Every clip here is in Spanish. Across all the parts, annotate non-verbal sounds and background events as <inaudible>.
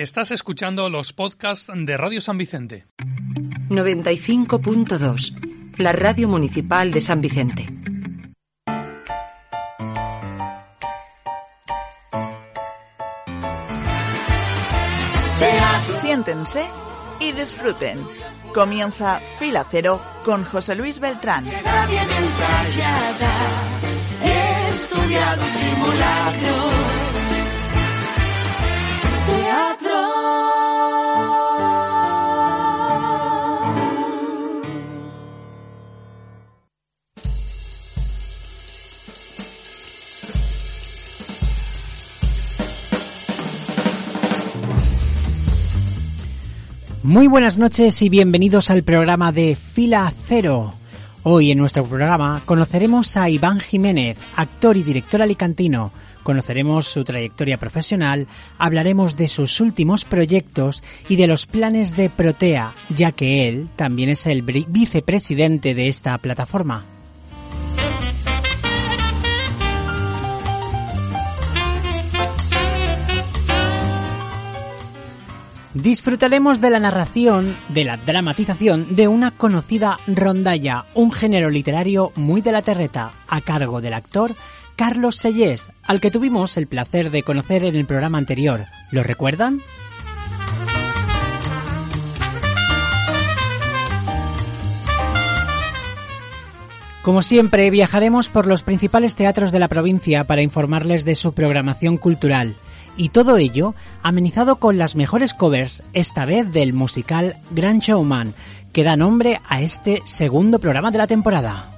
Estás escuchando los podcasts de Radio San Vicente. 95.2, la radio municipal de San Vicente. Siéntense y disfruten. Comienza Fila Cero con José Luis Beltrán. bien ensayada, estudiado simulacro. Muy buenas noches y bienvenidos al programa de Fila Cero. Hoy en nuestro programa conoceremos a Iván Jiménez, actor y director alicantino. Conoceremos su trayectoria profesional, hablaremos de sus últimos proyectos y de los planes de Protea, ya que él también es el vicepresidente de esta plataforma. Disfrutaremos de la narración, de la dramatización de una conocida rondalla, un género literario muy de la terreta, a cargo del actor Carlos Sellés, al que tuvimos el placer de conocer en el programa anterior. ¿Lo recuerdan? Como siempre, viajaremos por los principales teatros de la provincia para informarles de su programación cultural y todo ello amenizado con las mejores covers, esta vez del musical Grand Showman, que da nombre a este segundo programa de la temporada.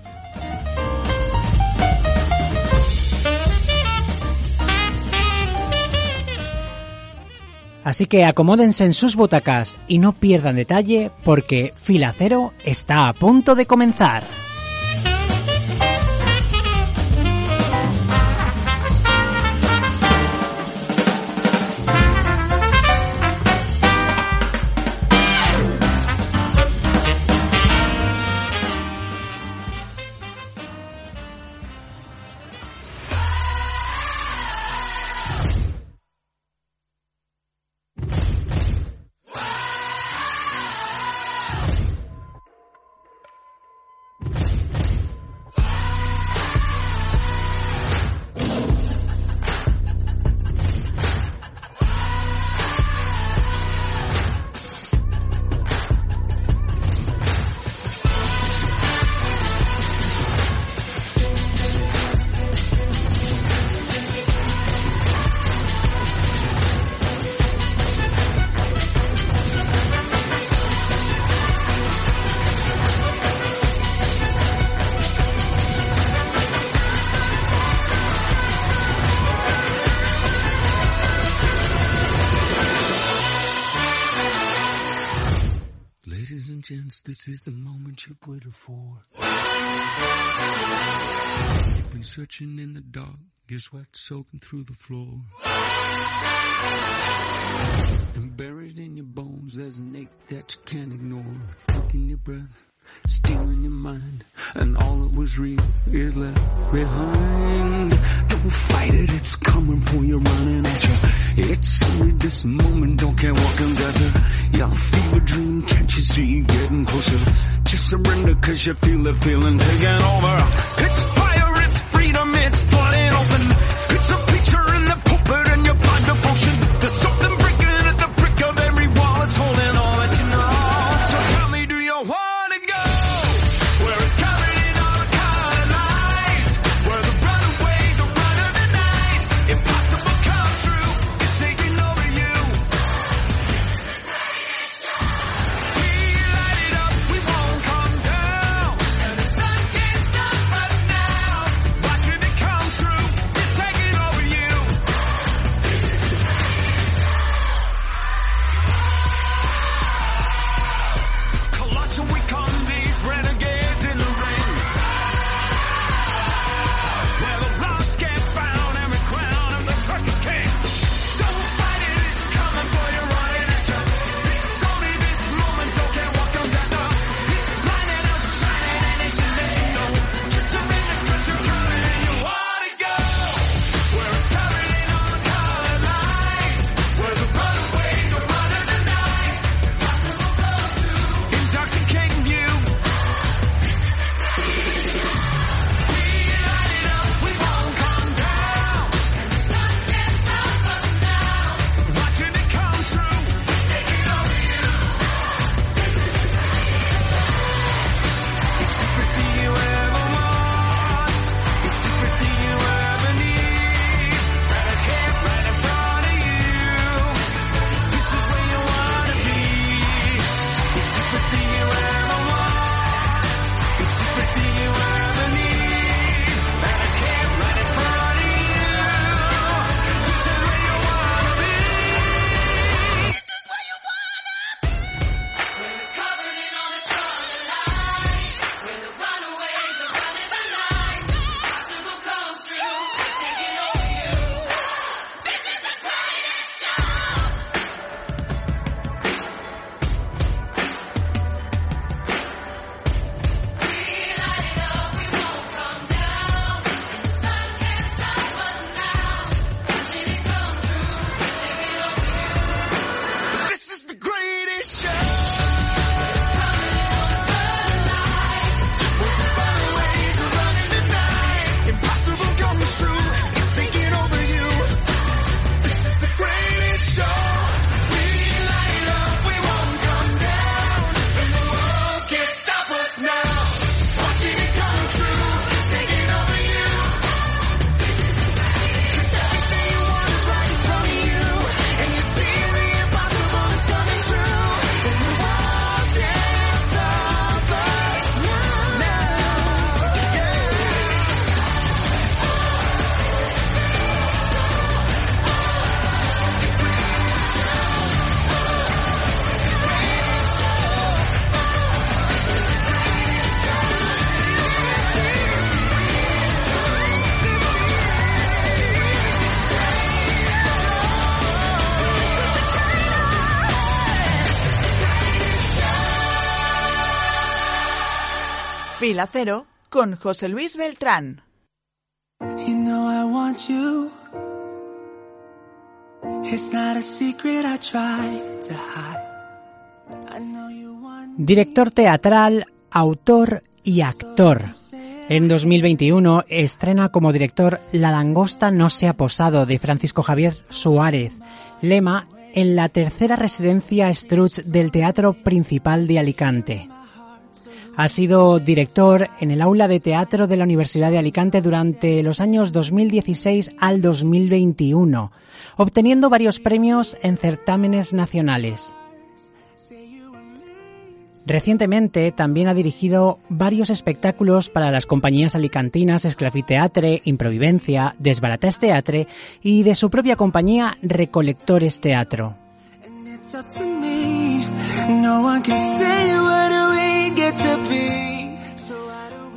Así que acomódense en sus butacas y no pierdan detalle porque Fila Cero está a punto de comenzar. Is the moment you've waited for. You've been searching in the dark, your sweat soaking through the floor. And buried in your bones, there's an ache that you can't ignore. Taking your breath, stealing your mind, and all that was real is left behind. Don't fight it, it's coming for you, running at you. It's only this moment, don't care what comes gather. Your fever dream, can't you see you getting closer? Just surrender cause you feel the feeling taking over. It's fire, it's freedom, it's flooding Cero con José Luis Beltrán. You know I want you. It's not a secret I try to hide. I know you want Director teatral, autor y actor. En 2021 estrena como director La langosta no se ha posado de Francisco Javier Suárez, lema en la tercera residencia Struch del Teatro Principal de Alicante. Ha sido director en el aula de teatro de la Universidad de Alicante durante los años 2016 al 2021, obteniendo varios premios en certámenes nacionales. Recientemente también ha dirigido varios espectáculos para las compañías alicantinas Esclafiteatre, Improvivencia, Desbarates Teatre y de su propia compañía Recolectores Teatro.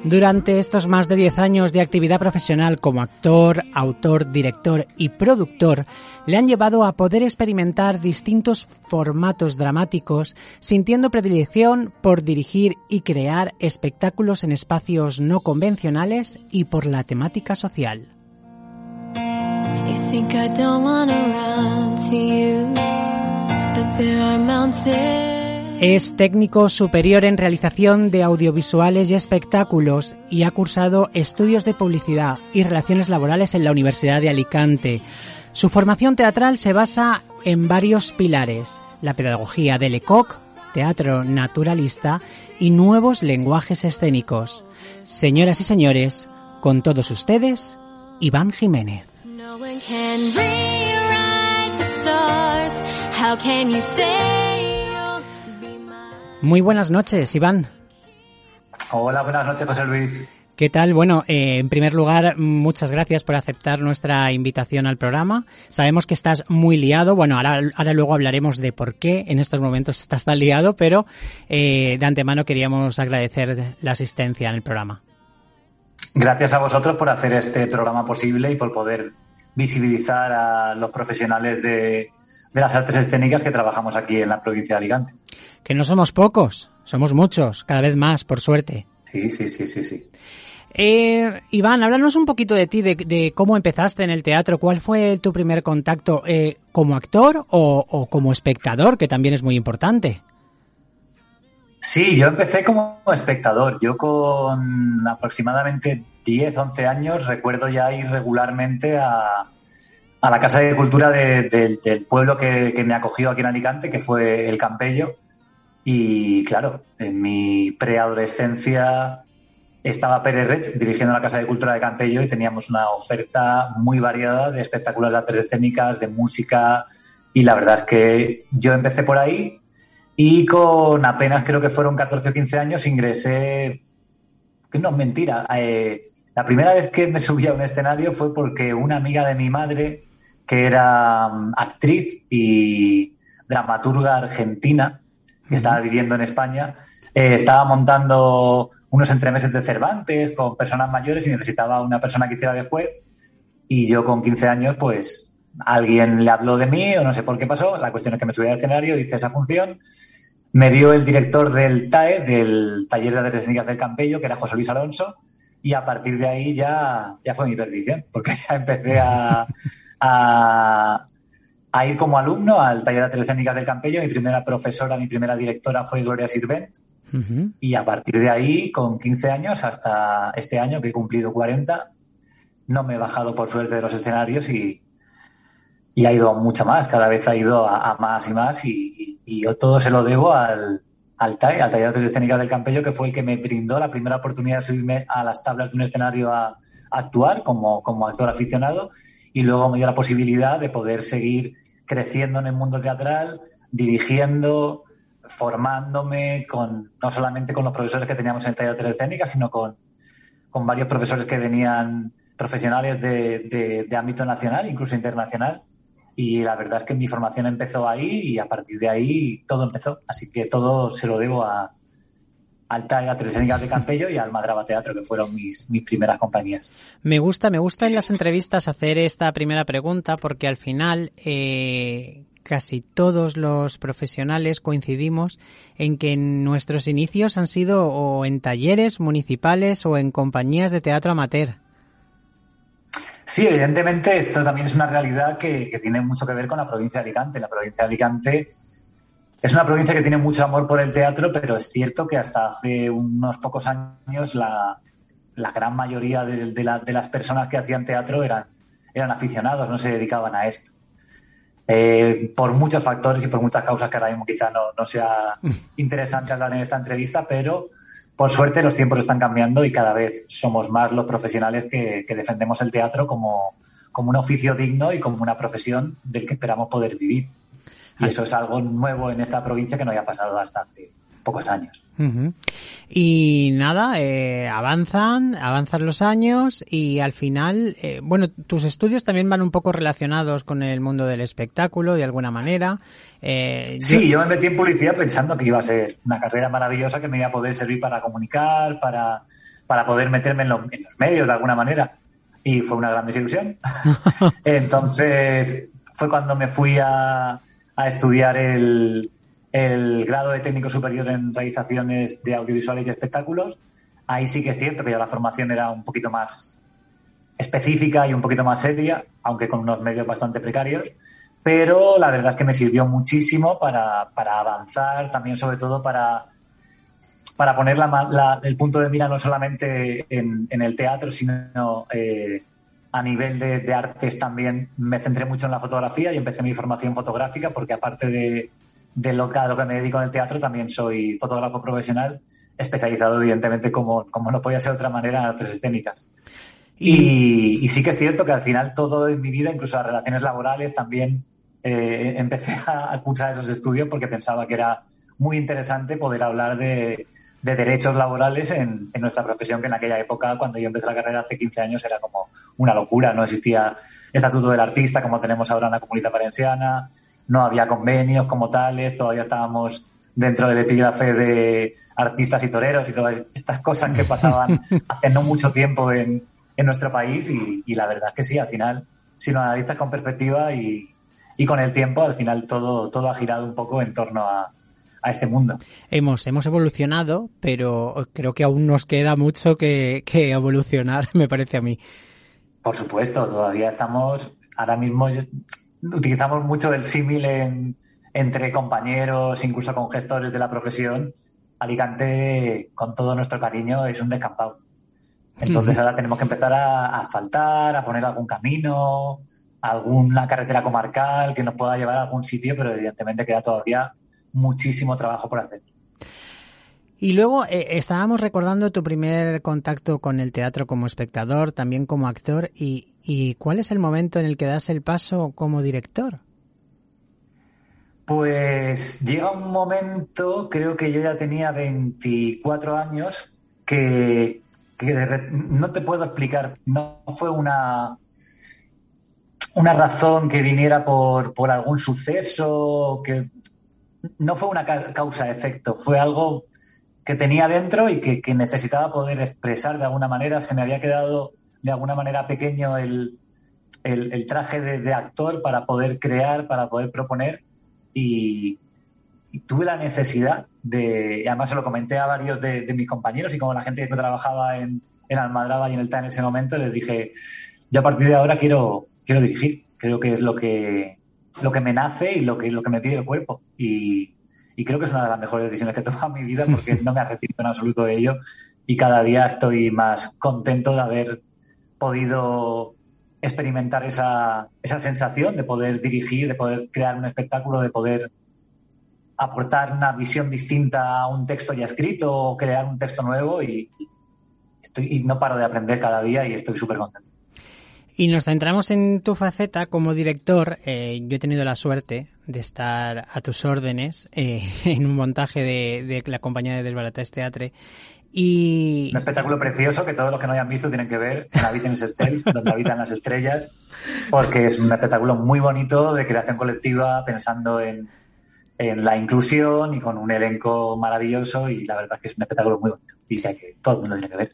Durante estos más de 10 años de actividad profesional como actor, autor, director y productor, le han llevado a poder experimentar distintos formatos dramáticos, sintiendo predilección por dirigir y crear espectáculos en espacios no convencionales y por la temática social. You think I Es técnico superior en realización de audiovisuales y espectáculos y ha cursado estudios de publicidad y relaciones laborales en la Universidad de Alicante. Su formación teatral se basa en varios pilares, la pedagogía del ECOC, teatro naturalista y nuevos lenguajes escénicos. Señoras y señores, con todos ustedes, Iván Jiménez. Muy buenas noches, Iván. Hola, buenas noches, José Luis. ¿Qué tal? Bueno, eh, en primer lugar, muchas gracias por aceptar nuestra invitación al programa. Sabemos que estás muy liado. Bueno, ahora, ahora luego hablaremos de por qué en estos momentos estás tan liado, pero eh, de antemano queríamos agradecer la asistencia en el programa. Gracias a vosotros por hacer este programa posible y por poder visibilizar a los profesionales de, de las artes escénicas que trabajamos aquí en la provincia de Alicante. Que no somos pocos, somos muchos, cada vez más, por suerte. Sí, sí, sí, sí, sí. Eh, Iván, háblanos un poquito de ti, de, de cómo empezaste en el teatro. ¿Cuál fue tu primer contacto eh, como actor o, o como espectador, que también es muy importante? Sí, yo empecé como espectador. Yo con aproximadamente 10, 11 años recuerdo ya ir regularmente a, a la Casa de Cultura de- de- del pueblo que, que me acogió aquí en Alicante, que fue el Campello. Y claro, en mi preadolescencia estaba Pérez Rech dirigiendo la Casa de Cultura de Campello y teníamos una oferta muy variada de espectáculos de artes escénicas, de música. Y la verdad es que yo empecé por ahí y con apenas creo que fueron 14 o 15 años ingresé, que no es mentira, eh, la primera vez que me subí a un escenario fue porque una amiga de mi madre, que era mm, actriz y dramaturga argentina, que estaba viviendo en España, eh, estaba montando unos entremeses de Cervantes con personas mayores y necesitaba una persona que hiciera de juez. Y yo con 15 años, pues alguien le habló de mí o no sé por qué pasó. La cuestión es que me subí al escenario, hice esa función. Me dio el director del TAE, del Taller de Artes Escénicas del Campello, que era José Luis Alonso. Y a partir de ahí ya, ya fue mi perdición, porque <laughs> ya empecé a, a, a ir como alumno al Taller de Artes Escénicas del Campello. Mi primera profesora, mi primera directora fue Gloria Sirvent. Ujú. Y a partir de ahí, con 15 años hasta este año, que he cumplido 40, no me he bajado por suerte de los escenarios y, y ha ido mucho más. Cada vez ha ido a, a más y más. Y, y yo todo se lo debo al, al TAE, al Taller de Artes Escénicas del Campello, que fue el que me brindó la primera oportunidad de subirme a las tablas de un escenario a, a actuar como, como actor aficionado. Y luego me dio la posibilidad de poder seguir creciendo en el mundo teatral, dirigiendo, formándome no solamente con los profesores que teníamos en el taller de artes escénicas, sino con, varios profesores que venían profesionales de- de ámbito nacional, incluso internacional. Y la verdad es que mi formación empezó ahí y a partir de ahí todo empezó. Así que todo se lo debo a, al TAE Artes Escénicas de Campello y al Madraba Teatro, que fueron mis, mis primeras compañías. Me gusta, me gusta en las entrevistas hacer esta primera pregunta porque al final, eh, casi todos los profesionales coincidimos en que nuestros inicios han sido o en talleres municipales o en compañías de teatro amateur. Sí, evidentemente esto también es una realidad que, que, tiene mucho que ver con la provincia de Alicante. La provincia de Alicante es una provincia que tiene mucho amor por el teatro, pero es cierto que hasta hace unos pocos años la, la gran mayoría de, de, la, de, las personas que hacían teatro eran, eran aficionados, no se dedicaban a esto. Eh, por muchos factores y por muchas causas que ahora mismo quizá no, no sea interesante hablar en esta entrevista, pero por suerte los tiempos están cambiando y cada vez somos más los profesionales que, que defendemos el teatro como, como, un oficio digno y como una profesión del que esperamos poder vivir. Y eso es algo nuevo en esta provincia que no había pasado hasta hace pocos años. Uh -huh. Y nada, eh, avanzan, avanzan los años y al final, eh, bueno, tus estudios también van un poco relacionados con el mundo del espectáculo de alguna manera. Eh, sí, yo... yo... me metí en publicidad pensando que iba a ser una carrera maravillosa que me iba a poder servir para comunicar, para, para poder meterme en, lo, en los medios de alguna manera. Y fue una gran desilusión. <laughs> Entonces, fue cuando me fui a, a estudiar el, el grado de técnico superior en realizaciones de audiovisuales y espectáculos. Ahí sí que es cierto que ya la formación era un poquito más específica y un poquito más seria, aunque con unos medios bastante precarios. Pero la verdad es que me sirvió muchísimo para, para avanzar, también sobre todo para, para poner el punto de mira no solamente en, en el teatro, sino eh, a nivel de, de, artes también. Me centré mucho en la fotografía y empecé mi formación fotográfica porque aparte de, de lo que, a lo que me dedico en el teatro, también soy fotógrafo profesional, especializado evidentemente como, como no podía ser de otra manera en artes escénicas. Y, y, sí que es cierto que al final todo en mi vida, incluso las relaciones laborales, también eh, empecé a, a cursar esos estudios porque pensaba que era muy interesante poder hablar de, de derechos laborales en, en, nuestra profesión, que en aquella época, cuando yo empecé la carrera hace 15 años, era como una locura. No existía estatuto del artista como tenemos ahora en la comunidad valenciana, no había convenios como tales, todavía estábamos dentro del epígrafe de artistas y toreros y todas estas cosas que pasaban <laughs> hace no mucho tiempo en, en nuestro país y, y, la verdad es que sí, al final, si lo analizas con perspectiva y, y con el tiempo, al final todo, todo ha girado un poco en torno a, a este mundo. Hemos, hemos evolucionado, pero creo que aún nos queda mucho que, que evolucionar, <laughs> me parece a mí. Por supuesto, todavía estamos, ahora mismo utilizamos mucho el símil en, entre compañeros, incluso con gestores de la profesión. Alicante, con todo nuestro cariño, es un descampado. Entonces ahora tenemos que empezar a asfaltar, a poner algún camino, alguna carretera comarcal que nos pueda llevar a algún sitio, pero evidentemente queda todavía muchísimo trabajo por hacer. Y luego eh, estábamos recordando tu primer contacto con el teatro como espectador, también como actor, y, y ¿cuál es el momento en el que das el paso como director? Pues llega un momento, creo que yo ya tenía 24 años, que, que no te puedo explicar, no fue una, una razón que viniera por, por algún suceso, que no fue una causa-efecto, fue algo que tenía dentro y que, necesitaba poder expresar de alguna manera. Se me había quedado de alguna manera pequeño el, el, traje de, actor para poder crear, para poder proponer y, tuve la necesidad de, y además se lo comenté a varios de, de mis compañeros y como la gente que trabajaba en, en Almadraba y en el TAN en ese momento, les dije, yo a partir de ahora quiero, quiero dirigir, creo que es lo que, lo que me nace y lo que, lo que me pide el cuerpo. Y, creo que es una de las mejores decisiones que he tomado en mi vida porque no me arrepiento en absoluto de ello y cada día estoy más contento de haber podido experimentar esa, esa sensación de poder dirigir, de poder crear un espectáculo, de poder aportar una visión distinta a un texto ya escrito o crear un texto nuevo y, estoy, y no paro de aprender cada día y estoy súper contento. Y nos centramos en tu faceta como director. Eh, yo he tenido la suerte de estar a tus órdenes eh, <laughs> en un montaje de, de, la compañía de Desbarates Teatre. Y... Un espectáculo precioso que todos los que no hayan visto tienen que ver en Habiten Estel, <laughs> donde habitan las estrellas, porque es un espectáculo muy bonito de creación colectiva, pensando en, en la inclusión y con un elenco maravilloso y la verdad es que es un espectáculo muy bonito y que, todo el mundo tiene que ver.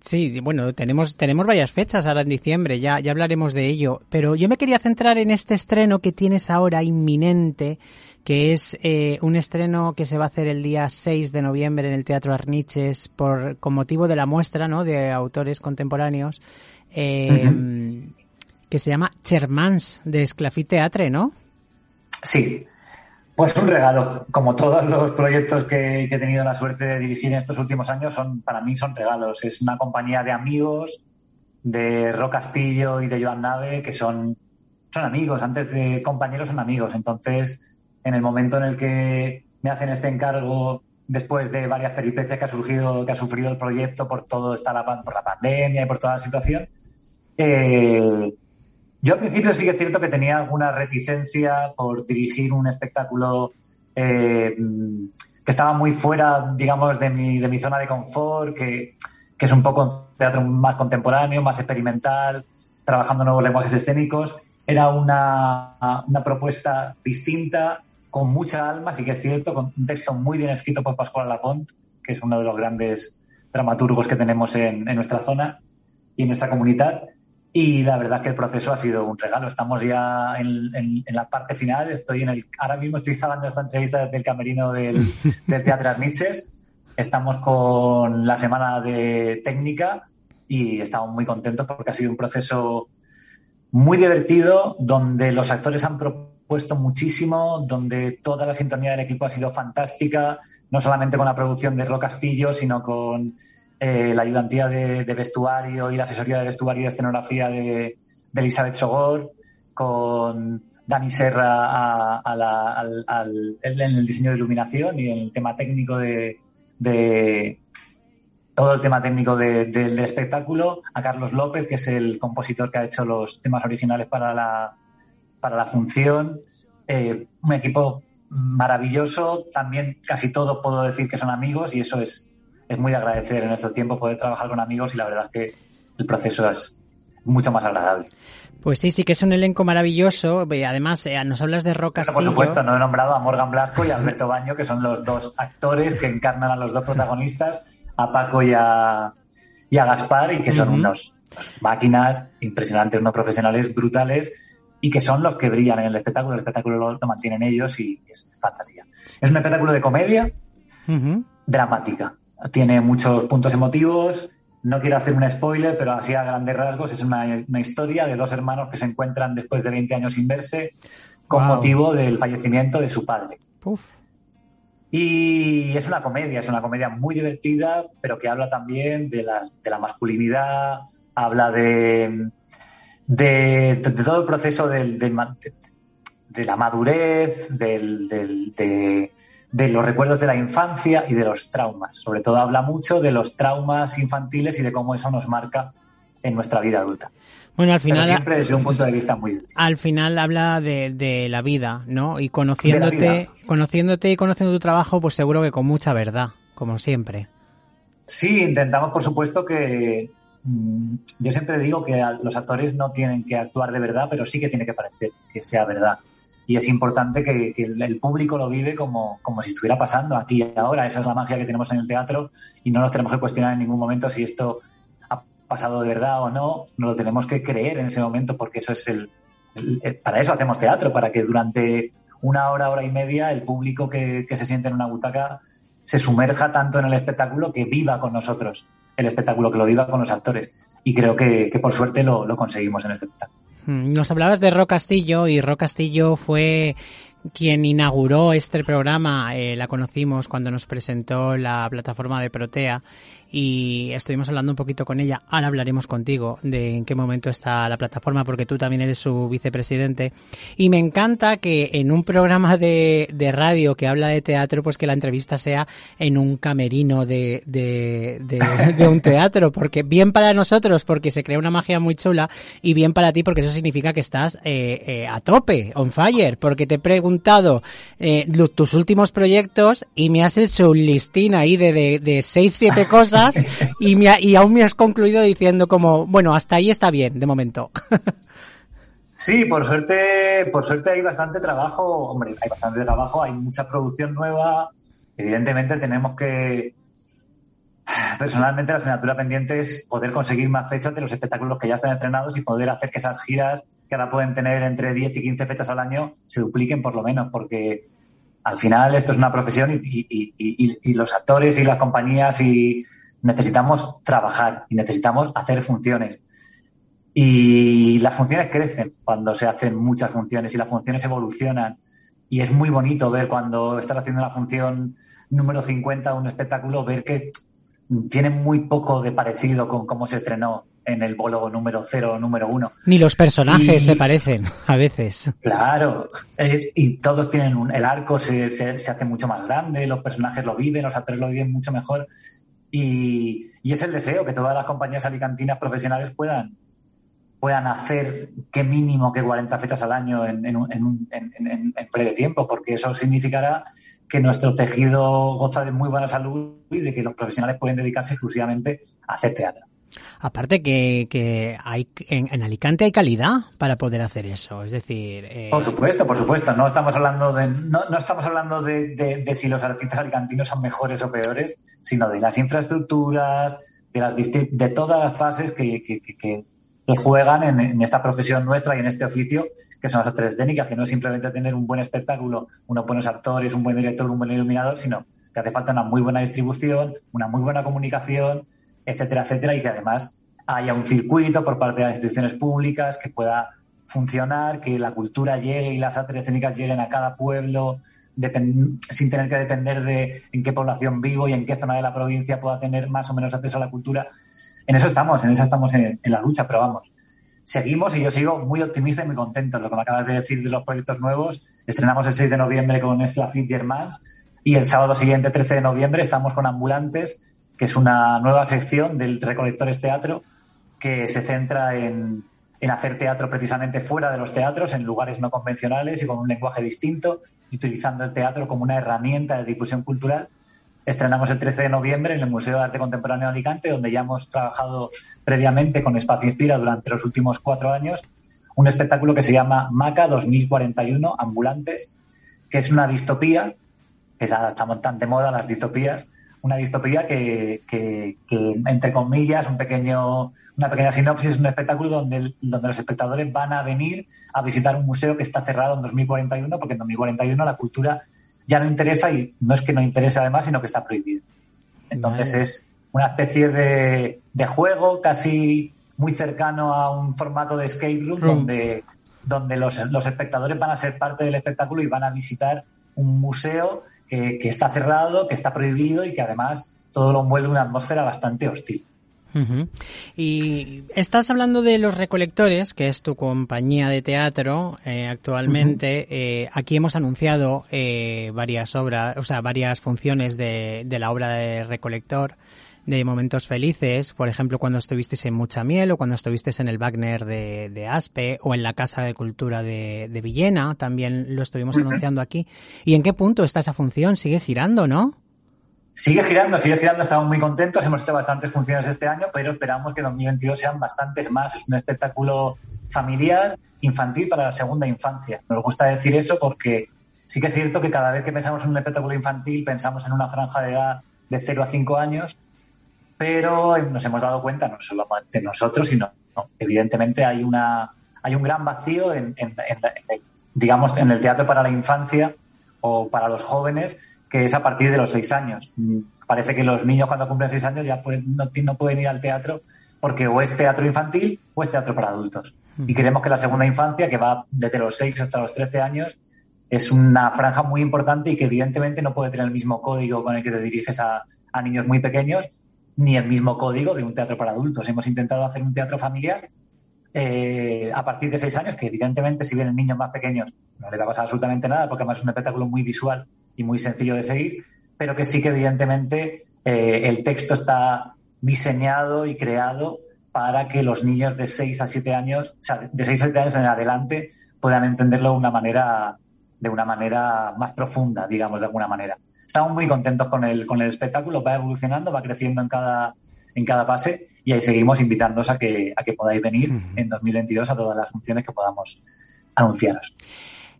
Sí, bueno, tenemos, tenemos varias fechas ahora en diciembre, ya, ya hablaremos de ello, pero yo me quería centrar en este estreno que tienes ahora inminente, que es eh, un estreno que se va a hacer el día 6 de noviembre en el Teatro Arniches por, con motivo de la muestra ¿no? de autores contemporáneos, eh, que se llama Chermans de Esclafit Teatre, ¿no? Sí, pues un regalo, como todos los proyectos que, he tenido la suerte de dirigir en estos últimos años, son para mí son regalos. Es una compañía de amigos, de Ro Castillo y de Joan Nave, que son, son amigos, antes de compañeros son amigos. Entonces, en el momento en el que me hacen este encargo, después de varias peripecias que ha surgido, que ha sufrido el proyecto por todo esta la, por la pandemia y por toda la situación, eh, yo al principio sí que es cierto que tenía alguna reticencia por dirigir un espectáculo eh, que estaba muy fuera, digamos, de mi, de mi zona de confort, que, es un poco teatro más contemporáneo, más experimental, trabajando nuevos lenguajes escénicos. Era una, una propuesta distinta, con mucha alma, sí que es cierto, con un texto muy bien escrito por Pascual Lapont, que es uno de los grandes dramaturgos que tenemos en, en nuestra zona y en nuestra comunidad. Y la verdad que el proceso ha sido un regalo. Estamos ya en, la parte final. Estoy en el, ahora mismo estoy grabando esta entrevista desde el camerino del, <laughs> del Teatro Arniches. Estamos con la semana de técnica y estamos muy contentos porque ha sido un proceso muy divertido, donde los actores han propuesto muchísimo, donde toda la sintonía del equipo ha sido fantástica, no solamente con la producción de Ro Castillo, sino con eh, la ayudantía de, vestuario y la asesoría de vestuario y escenografía de, Elizabeth Sogor, con Dani Serra en el diseño de iluminación y en el tema técnico de, todo el tema técnico del espectáculo, a Carlos López, que es el compositor que ha hecho los temas originales para la, para la función. Eh, un equipo maravilloso, también casi todos puedo decir que son amigos y eso es, es muy agradecer en estos tiempos poder trabajar con amigos y la verdad es que el proceso es mucho más agradable. Pues sí, sí que es un elenco maravilloso. Además, eh, nos hablas de Roca Por supuesto, no he nombrado a Morgan Blasco y a Alberto Baño, que son los dos actores que encarnan a los dos protagonistas, a Paco y a, y a Gaspar, y que son unos, máquinas impresionantes, unos profesionales brutales y que son los que brillan en el espectáculo. El espectáculo lo, mantienen ellos y es fantasía. Es un espectáculo de comedia dramática tiene muchos puntos emotivos. No quiero hacer un spoiler, pero así a grandes rasgos es una, historia de dos hermanos que se encuentran después de 20 años sin verse con motivo del fallecimiento de su padre. Y es una comedia, es una comedia muy divertida, pero que habla también de, las, de la masculinidad, habla de, de, todo el proceso del, de, la madurez, del, de, de los recuerdos de la infancia y de los traumas. Sobre todo habla mucho de los traumas infantiles y de cómo eso nos marca en nuestra vida adulta. Bueno, al final. siempre desde un punto de vista muy. Al final habla de, la vida, ¿no? Y conociéndote, conociéndote y conociendo tu trabajo, pues seguro que con mucha verdad, como siempre. Sí, intentamos, por supuesto, que. Mm, yo siempre digo que los actores no tienen que actuar de verdad, pero sí que tiene que parecer que sea verdad y es importante que, el público lo vive como, como, si estuviera pasando aquí y ahora. Esa es la magia que tenemos en el teatro y no nos tenemos que cuestionar en ningún momento si esto ha pasado de verdad o no. No lo tenemos que creer en ese momento porque eso es el, para eso hacemos teatro, para que durante una hora, hora y media el público que, se siente en una butaca se sumerja tanto en el espectáculo que viva con nosotros el espectáculo, que lo viva con los actores. Y creo que, por suerte lo, lo conseguimos en este espectáculo. Mm, nos hablabas de Ro Castillo y Ro Castillo fue quien inauguró este programa. Eh, la conocimos cuando nos presentó la plataforma de Protea y estuvimos hablando un poquito con ella. Ahora hablaremos contigo de en qué momento está la plataforma porque tú también eres su vicepresidente. Y me encanta que en un programa de, de radio que habla de teatro, pues que la entrevista sea en un camerino de, de, de, <laughs> un teatro. Porque bien para nosotros porque se crea una magia muy chula y bien para ti porque eso significa que estás eh, eh, a tope, on fire. Porque te he preguntado eh, tus últimos proyectos y me has hecho un listín ahí de, de, de seis, siete <laughs> cosas y, me y aún me has concluido diciendo como, bueno, hasta ahí está bien, de momento. <laughs> Sí, por suerte, por suerte hay bastante trabajo. Hombre, hay bastante trabajo, hay mucha producción nueva. Evidentemente tenemos que. Personalmente, la asignatura pendiente es poder conseguir más fechas de los espectáculos que ya están estrenados y poder hacer que esas giras, que ahora pueden tener entre 10 y 15 fechas al año, se dupliquen por lo menos, porque al final esto es una profesión y los actores y las compañías y necesitamos trabajar y necesitamos hacer funciones. Y las funciones crecen cuando se hacen muchas funciones y las funciones evolucionan. Y es muy bonito ver cuando estás haciendo la función número 50 de un espectáculo, ver que tiene muy poco de parecido con cómo se estrenó en el bólogo número 0 o número 1. Ni los personajes Y- se parecen <laughs> a veces. Claro, eh, y todos tienen un, el arco se, se, se hace mucho más grande, los personajes lo viven, los actores lo viven mucho mejor y, es el deseo que todas las compañías alicantinas profesionales puedan puedan hacer que mínimo que 40 fechas al año en, en- en- en breve tiempo, porque eso significará que nuestro tejido goza de muy buena salud y de que los profesionales pueden dedicarse exclusivamente a hacer teatro. Aparte que, que hay en, Alicante hay calidad para poder hacer eso. Es decir, eh, Por supuesto, por supuesto. No estamos hablando de, no, estamos hablando de, de- si los artistas alicantinos son mejores o peores, sino de las infraestructuras, de las de todas las fases que, que- que- que- juegan en, en esta profesión nuestra y en este oficio, que son las artes técnicas, que no es simplemente tener un buen espectáculo, unos buenos actores, un buen director, un buen iluminador, sino que hace falta una muy buena distribución, una muy buena comunicación, etcétera, etcétera, y que además haya un circuito por parte de las instituciones públicas que pueda funcionar, que la cultura llegue y las artes escénicas lleguen a cada pueblo sin tener que depender de en qué población vivo y en qué zona de la provincia pueda tener más o menos acceso a la cultura. En eso estamos, en eso estamos en, en la lucha, pero vamos, seguimos y yo sigo muy optimista y muy contento. Lo que me acabas de decir de los proyectos nuevos, estrenamos el 6 de noviembre con Esclafit Germans y el sábado siguiente, 13 de noviembre, estamos con Ambulantes, es una nueva sección del Recolectores Teatro que se centra en, en hacer teatro precisamente fuera de los teatros, en lugares no convencionales y con un lenguaje distinto, utilizando el teatro como una herramienta de difusión cultural. Estrenamos el 13 de noviembre en el Museo de Arte Contemporáneo de Alicante, donde ya hemos trabajado previamente con Espacio Inspira durante los últimos cuatro años, un espectáculo que se llama MACA 2041, Ambulantes, que es una distopía, que estamos tan de moda las distopías, una distopía que, que- que, entre comillas, un pequeño, una pequeña sinopsis, es un espectáculo donde, donde los espectadores van a venir a visitar un museo que está cerrado en 2041, porque en 2041 la cultura ya no interesa y no es que no interese además, sino que está prohibido. Entonces Vale. es una especie de, de juego casi muy cercano a un formato de escape room, Room. donde, donde los, los espectadores van a ser parte del espectáculo y van a visitar un museo que, que está cerrado, que está prohibido y que además todo lo envuelve en una atmósfera bastante hostil. Y estás hablando de Los Recolectores, que es tu compañía de teatro eh, actualmente. Eh, aquí hemos anunciado eh, varias obras, o sea, varias funciones de, de la obra de Recolector de Momentos Felices, por ejemplo, cuando estuvisteis en Mucha Miel o cuando estuvisteis en el Wagner de, de Aspe o en la Casa de Cultura de, de Villena, también lo estuvimos anunciando aquí. ¿Y en qué punto está esa función? ¿Sigue girando, no? Sigue girando, sigue girando, estamos muy contentos, hemos hecho bastantes funciones este año, pero esperamos que 2022 sean bastantes más. Es un espectáculo familiar, infantil para la segunda infancia. Nos gusta decir eso porque sí que es cierto que cada vez que pensamos en un espectáculo infantil pensamos en una franja de edad de 0 a 5 años, pero nos hemos dado cuenta, no solamente nosotros, sino no, evidentemente hay una hay un gran vacío en, en- en la- en el- digamos en el teatro para la infancia o para los jóvenes que es a partir de los seis años. Mm, Parece que los niños cuando cumplen seis años ya pueden- no, pueden ir al teatro porque o es teatro infantil o es teatro para adultos. Y creemos que la segunda infancia, que va desde los 6 hasta los 13 años, es una franja muy importante y que evidentemente no puede tener el mismo código con el que te diriges a, a niños muy pequeños, ni el mismo código de un teatro para adultos. Hemos intentado hacer un teatro familiar eh, a partir de 6 años, que evidentemente si vienen niños más pequeños no le va a pasar absolutamente nada, porque además es un espectáculo muy visual y muy sencillo de seguir, pero que sí que evidentemente eh, el texto está diseñado y creado para que los niños de 6 a 7 años, o sea, de 6 a 7 años en adelante, puedan entenderlo de una manera, de una manera más profunda, digamos, de alguna manera. Estamos muy contentos con el, con el espectáculo, va evolucionando, va creciendo en cada, en cada fase y ahí seguimos invitándoos a que, a que podáis venir en 2022 a todas las funciones que podamos anunciaros.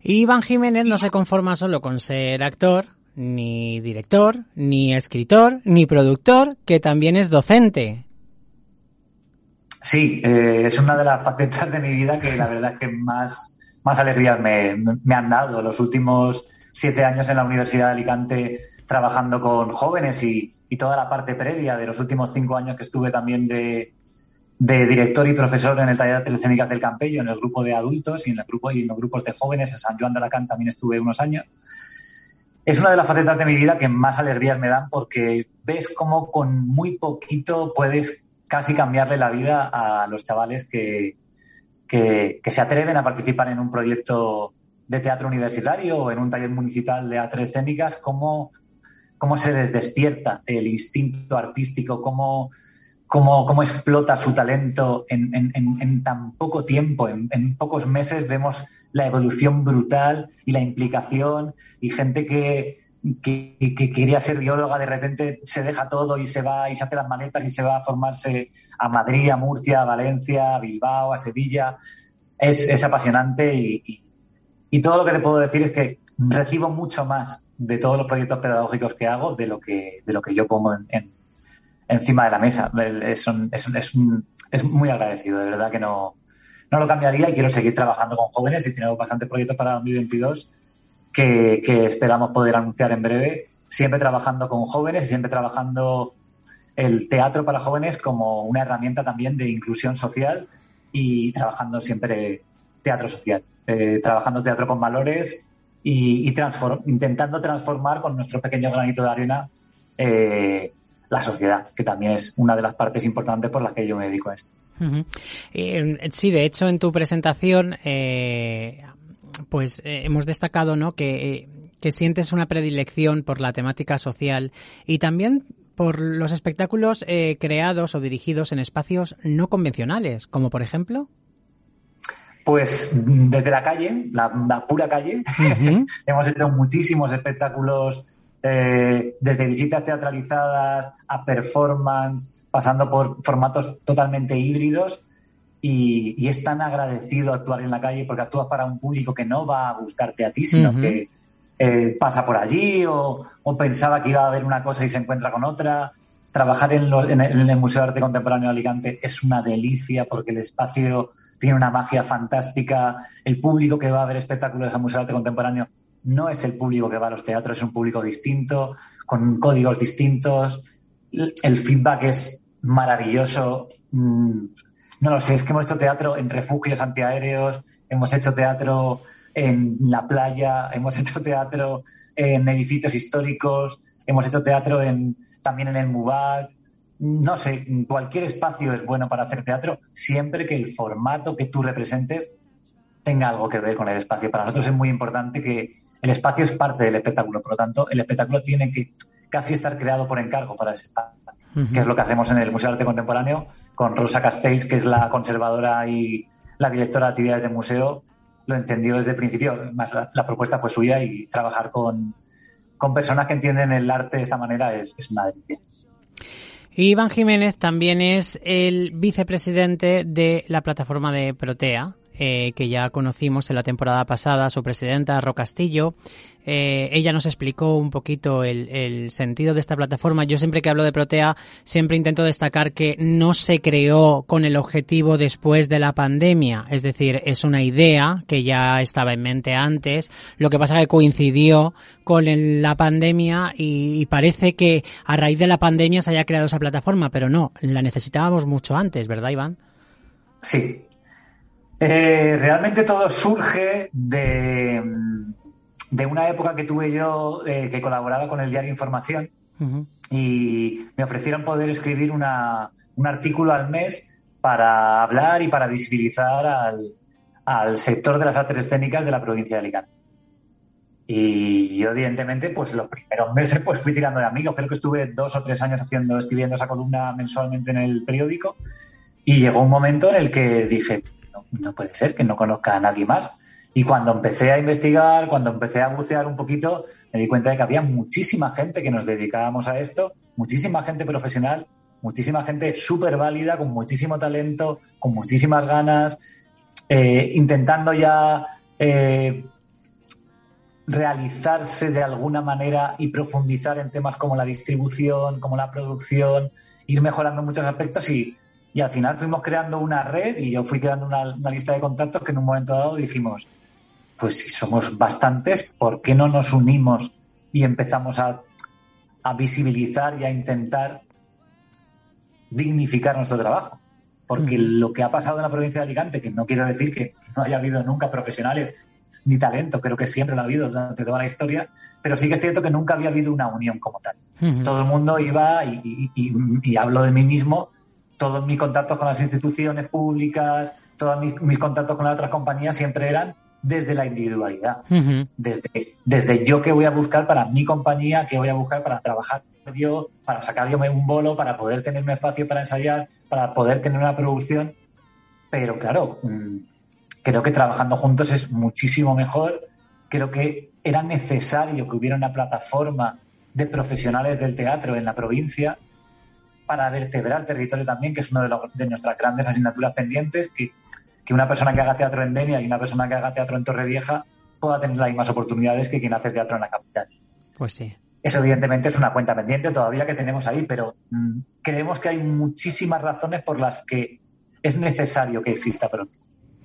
Iván Jiménez no se conforma solo con ser actor, ni director, ni escritor, ni productor, que también es docente. Sí, eh, es una de las facetas de mi vida que la verdad es que más, más alegrías me, me han dado. Los últimos siete años en la Universidad de Alicante trabajando con jóvenes y, toda la parte previa de los últimos cinco años que estuve también de, director y profesor en el taller de artes escénicas del Campello, en el grupo de adultos y en los grupos de jóvenes. En San Juan de Alacant también estuve unos años. Es una de las facetas de mi vida que más alegrías me dan porque ves cómo con muy poquito puedes casi cambiarle la vida a los chavales que, que se atreven a participar en un proyecto de teatro universitario o en un taller municipal de artes escénicas, cómo, cómo se les despierta el instinto artístico, cómo, cómo, cómo explota su talento en, en, tan poco tiempo, en, pocos meses vemos la evolución brutal y la implicación y gente que, que, que, quería ser bióloga de repente se deja todo y se va y se hace las maletas y se va a formarse a Madrid, a Murcia, a Valencia, a Bilbao, a Sevilla. Es, es apasionante y, y todo lo que te puedo decir es que recibo mucho más de todos los proyectos pedagógicos que hago de lo que, de lo que yo pongo en, en, encima de la mesa. Es, un, es, un, es, un, es, muy agradecido, de verdad que no, no lo cambiaría y quiero seguir trabajando con jóvenes y tenemos bastantes proyectos para 2022 que, que esperamos poder anunciar en breve, siempre trabajando con jóvenes y siempre trabajando el teatro para jóvenes como una herramienta también de inclusión social y trabajando siempre teatro social, eh, trabajando teatro con valores y, intentando transformar con nuestro pequeño granito de arena eh, la sociedad, que también es una de las partes importantes por las que yo me dedico a esto. Sí, de hecho, en tu presentación, eh, pues hemos destacado ¿no? que, que sientes una predilección por la temática social y también por los espectáculos creados o dirigidos en espacios no convencionales, como por ejemplo. Pues desde la calle, la, la pura calle, uh <laughs> -huh. hemos hecho muchísimos espectáculos eh, desde visitas teatralizadas a performance, pasando por formatos totalmente híbridos. Y, y, es tan agradecido actuar en la calle porque actúas para un público que no va a buscarte a ti, sino uh -huh. que eh, pasa por allí o, o, pensaba que iba a haber una cosa y se encuentra con otra. Trabajar en, el, en el Museo de Arte Contemporáneo de Alicante es una delicia porque el espacio tiene una magia fantástica. El público que va a ver espectáculos al Museo de Arte Contemporáneo no es el público que va a los teatros, es un público distinto, con códigos distintos. El feedback es maravilloso. Mm, no lo sé, es que hemos hecho teatro en refugios antiaéreos, hemos hecho teatro en la playa, hemos <laughs> hecho teatro en edificios históricos, hemos hecho teatro también en el MUBAC. No sé, cualquier espacio es bueno para hacer teatro, siempre que el formato que tú representes tenga algo que ver con el espacio. Para nosotros es muy importante que el espacio es parte del espectáculo, por lo tanto, el espectáculo tiene que casi estar creado por encargo para ese espacio, uh -huh. que es lo que hacemos en el Museo de Arte Contemporáneo con Rosa Castells, que es la conservadora y la directora de actividades del museo, lo entendió desde el principio, más la, la propuesta fue suya y trabajar con, con, personas que entienden el arte de esta manera es, es una delicia. Iván Jiménez también es el vicepresidente de la plataforma de Protea, eh, que ya conocimos en la temporada pasada, su presidenta, Ro Castillo. Eh, ella nos explicó un poquito el, el, sentido de esta plataforma. Yo siempre que hablo de Protea, siempre intento destacar que no se creó con el objetivo después de la pandemia. Es decir, es una idea que ya estaba en mente antes. Lo que pasa que coincidió con la pandemia y, y parece que a raíz de la pandemia se haya creado esa plataforma, pero no, la necesitábamos mucho antes, ¿verdad, Iván? Sí, eh, realmente todo surge de, de, una época que tuve yo eh, que colaboraba con el diario Información uh -huh. y me ofrecieron poder escribir una, un artículo al mes para hablar y para visibilizar al, al, sector de las artes escénicas de la provincia de Alicante. Y yo, evidentemente, pues los primeros meses pues fui tirando de amigos. Creo que estuve dos o tres años haciendo, escribiendo esa columna mensualmente en el periódico. Y llegó un momento en el que dije, no, puede ser que no conozca a nadie más. Y cuando empecé a investigar, cuando empecé a bucear un poquito, me di cuenta de que había muchísima gente que nos dedicábamos a esto, muchísima gente profesional, muchísima gente súper válida, con muchísimo talento, con muchísimas ganas, eh, intentando ya eh, realizarse de alguna manera y profundizar en temas como la distribución, como la producción, ir mejorando muchos aspectos y, y al final fuimos creando una red y yo fui creando una, una, lista de contactos que en un momento dado dijimos, pues si somos bastantes, ¿por qué no nos unimos y empezamos a, a visibilizar y a intentar dignificar nuestro trabajo? Porque mm. lo que ha pasado en la provincia de Alicante, que no quiero decir que no haya habido nunca profesionales ni talento, creo que siempre lo ha habido durante toda la historia, pero sí que es cierto que nunca había habido una unión como tal. Todo el mundo iba, y, y, y, y, hablo de mí mismo, todos mis contactos con las instituciones públicas, todos mis, mis contactos con las otras compañías siempre eran desde la individualidad, uh -huh. desde, desde yo que voy a buscar para mi compañía, que voy a buscar para trabajar yo, para sacar yo un bolo, para poder tener un espacio para ensayar, para poder tener una producción. Pero claro, mm, creo que trabajando juntos es muchísimo mejor. Creo que era necesario que hubiera una plataforma de profesionales del teatro en la provincia para vertebrar el territorio también, que es una de, de nuestras grandes asignaturas pendientes, que, que, una persona que haga teatro en Denia y una persona que haga teatro en Torrevieja pueda tener las mismas oportunidades que quien hace teatro en la capital. Pues sí. Eso evidentemente es una cuenta pendiente todavía que tenemos ahí, pero mmm, creemos que hay muchísimas razones por las que es necesario que exista pronto.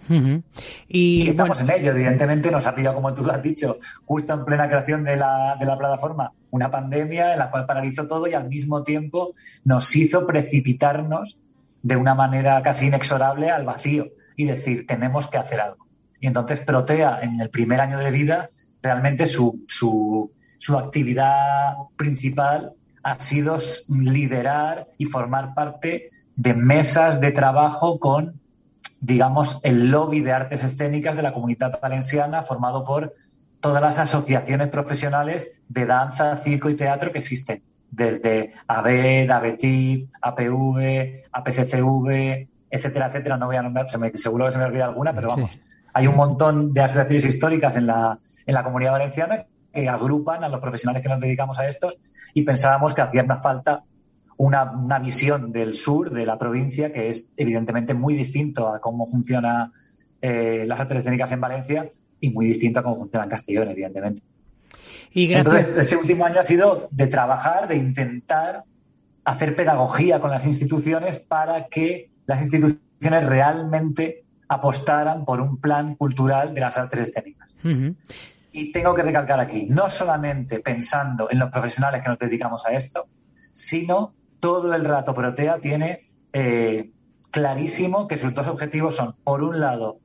Uh -huh. Y, y, estamos bueno. en ello, evidentemente nos ha pillado, como tú lo has dicho, justo en plena creación de la, de la plataforma, una pandemia en la cual paralizó todo y al mismo tiempo nos hizo precipitarnos de una manera casi inexorable al vacío y decir, tenemos que hacer algo. Y entonces Protea, en el primer año de vida, realmente su, su, su actividad principal ha sido liderar y formar parte de mesas de trabajo con digamos, el lobby de artes escénicas de la comunidad valenciana, formado por todas las asociaciones profesionales de danza, circo y teatro que existen, desde ABED, ABETIT, APV, APCCV, etcétera, etcétera. No voy a nombrar, se me, seguro que se me olvida alguna, pero vamos, sí. hay un montón de asociaciones históricas en la, en la comunidad valenciana que agrupan a los profesionales que nos dedicamos a estos y pensábamos que hacía una falta una, una, visión del sur de la provincia que es evidentemente muy distinto a cómo funciona eh, las artes escénicas en Valencia y muy distinto a cómo funciona en Castellón, evidentemente. Y gracias... Entonces, este último año ha sido de trabajar, de intentar hacer pedagogía con las instituciones para que las instituciones realmente apostaran por un plan cultural de las artes escénicas. Uh -huh. Y tengo que recalcar aquí, no solamente pensando en los profesionales que nos dedicamos a esto, sino todo el rato Protea tiene eh, clarísimo que sus dos objetivos son, por un lado,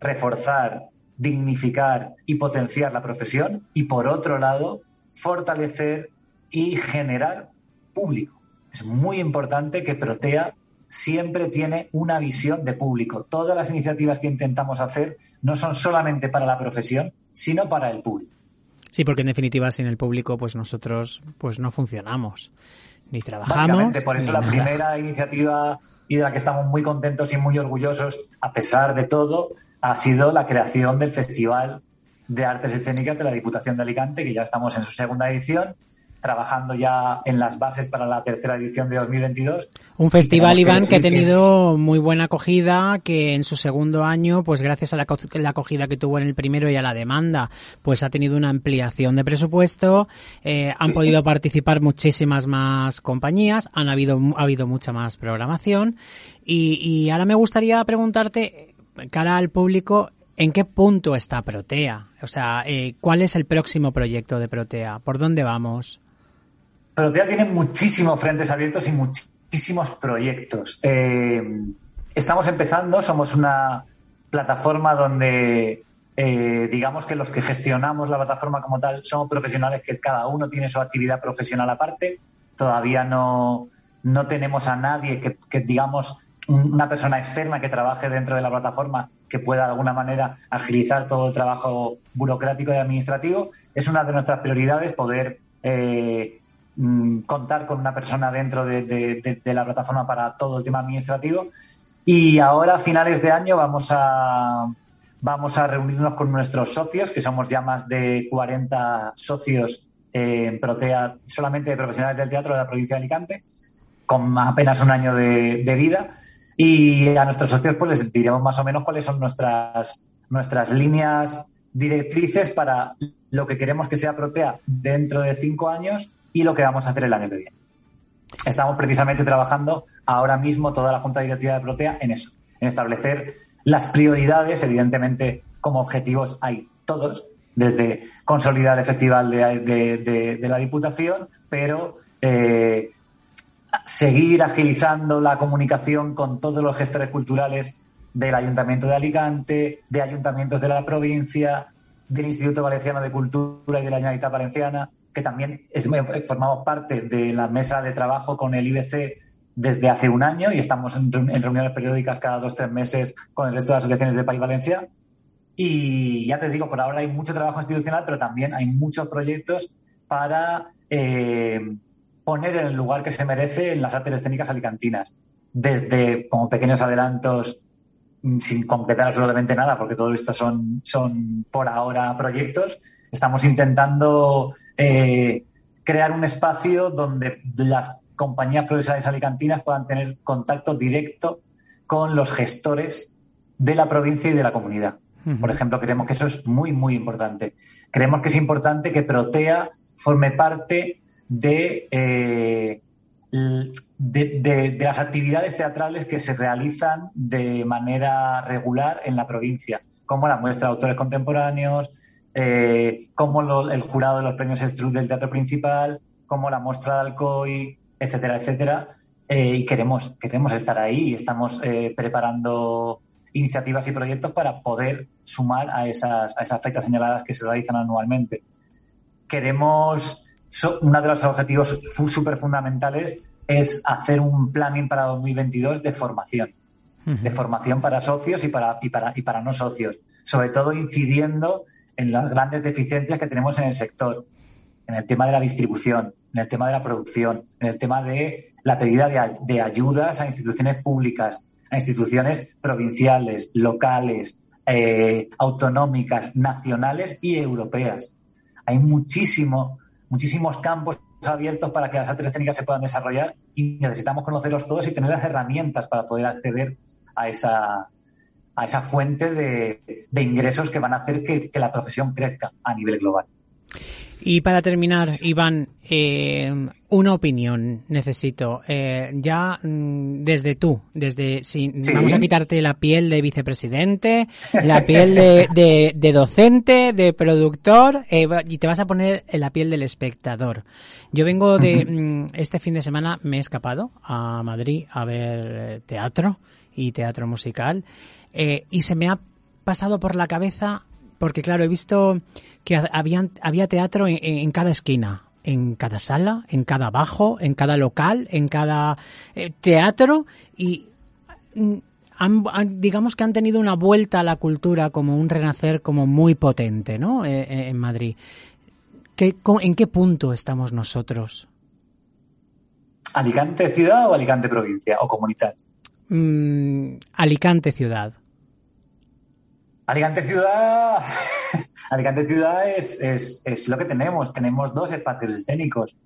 reforzar, dignificar y potenciar la profesión y, por otro lado, fortalecer y generar público. Es muy importante que Protea siempre tiene una visión de público. Todas las iniciativas que intentamos hacer no son solamente para la profesión, sino para el público. Sí, porque en definitiva sin el público pues nosotros pues no funcionamos ni trabajamos. Por eso la nada. primera iniciativa y de la que estamos muy contentos y muy orgullosos, a pesar de todo, ha sido la creación del Festival de Artes Escénicas de la Diputación de Alicante, que ya estamos en su segunda edición trabajando ya en las bases para la tercera edición de 2022. Un festival, Iván, que ha tenido muy buena acogida, que en su segundo año, pues gracias a la, la, acogida que tuvo en el primero y a la demanda, pues ha tenido una ampliación de presupuesto, eh, han podido participar muchísimas más compañías, han habido, ha habido mucha más programación y, y ahora me gustaría preguntarte, cara al público, ¿En qué punto está Protea? O sea, eh, ¿cuál es el próximo proyecto de Protea? ¿Por dónde vamos? Protea tiene muchísimos frentes abiertos y muchísimos proyectos. Eh, estamos empezando, somos una plataforma donde eh, digamos que los que gestionamos la plataforma como tal somos profesionales que cada uno tiene su actividad profesional aparte. Todavía no, no tenemos a nadie que, que, digamos, una persona externa que trabaje dentro de la plataforma que pueda de alguna manera agilizar todo el trabajo burocrático y administrativo. Es una de nuestras prioridades poder eh, Mm, contar con una persona dentro de, de, de, de, la plataforma para todo el tema administrativo. Y ahora, a finales de año, vamos a, vamos a reunirnos con nuestros socios, que somos ya más de 40 socios en Protea, solamente de profesionales del teatro de la provincia de Alicante. con apenas un año de vida. Y a nuestros socios pues les diremos más o menos cuáles son nuestras, nuestras líneas directrices para lo que queremos que sea Protea dentro de cinco años y lo que vamos a hacer el año que viene. Estamos precisamente trabajando ahora mismo toda la Junta Directiva de Protea en eso, en establecer las prioridades, evidentemente como objetivos hay todos, desde consolidar el Festival de, la Diputación, pero eh, seguir agilizando la comunicación con todos los gestores culturales del Ayuntamiento de Alicante, de ayuntamientos de la provincia, del Instituto Valenciano de Cultura y de la Generalitat Valenciana, que también es- parte de la mesa de trabajo con el IBC desde hace un año y estamos en, en reuniones periódicas cada dos o tres meses con el resto de asociaciones del País Valencia. Y ya te digo, por ahora hay mucho trabajo institucional, pero también hay muchos proyectos para eh, poner en el lugar que se merece en las artes escénicas alicantinas. Desde como pequeños adelantos, mm, sin completar absolutamente nada, porque todo esto son, son por ahora proyectos, estamos intentando eh, crear un espacio donde las compañías profesionales alicantinas puedan tener contacto directo con los gestores de la provincia y de la comunidad. Por ejemplo, creemos que eso es muy, muy importante. Creemos que es importante que Protea forme parte de, eh, de, de- de las actividades teatrales que se realizan de manera regular en la provincia, como la muestra de autores contemporáneos, eh, como lo- el jurado de los premios Struth del Teatro Principal, como la muestra de Alcoy, etcétera, etcétera. Eh, y queremos, queremos estar ahí y estamos eh, preparando iniciativas y proyectos para poder sumar a esas, a esas fechas señaladas que se realizan anualmente. Queremos, so- uno de los objetivos súper fundamentales es hacer un planning para 2022 de formación, de formación para socios y para, y para, y para no socios, sobre todo incidiendo en las grandes deficiencias que tenemos en el sector, en el tema de la distribución, en el tema de la producción, en el tema de la pedida de, ay- de ayudas a instituciones públicas, a instituciones provinciales, locales, eh, autonómicas, nacionales y europeas. Hay muchísimo, muchísimos campos abiertos para que las artes escénicas se puedan desarrollar y necesitamos conocerlos todos y tener las herramientas para poder acceder a esa, a esa fuente de, de ingresos que van a hacer que, que la profesión crezca a nivel global. Y para terminar, Iván, eh, una opinión necesito. Eh, ya mm, desde tú, desde si Sí. vamos a quitarte la piel de vicepresidente, la piel de, de- de docente, de productor, eh, y te vas a poner en la piel del espectador. Yo vengo de mm, este fin de semana me he escapado a Madrid a ver teatro y teatro musical eh, y se me ha pasado por la cabeza porque claro he visto que ha- habían, había teatro en, en cada esquina en cada sala en cada bajo en cada local en cada eh, teatro y mm, han- han- digamos que han tenido una vuelta a la cultura como un renacer como muy potente no Eh, eh, en Madrid ¿Qué, ¿En qué punto estamos nosotros? ¿Alicante ciudad o Alicante provincia o comunidad? Mm, Alicante ciudad. Alicante ciudad, <laughs> Alicante ciudad es, es, es lo que tenemos. Tenemos dos espacios escénicos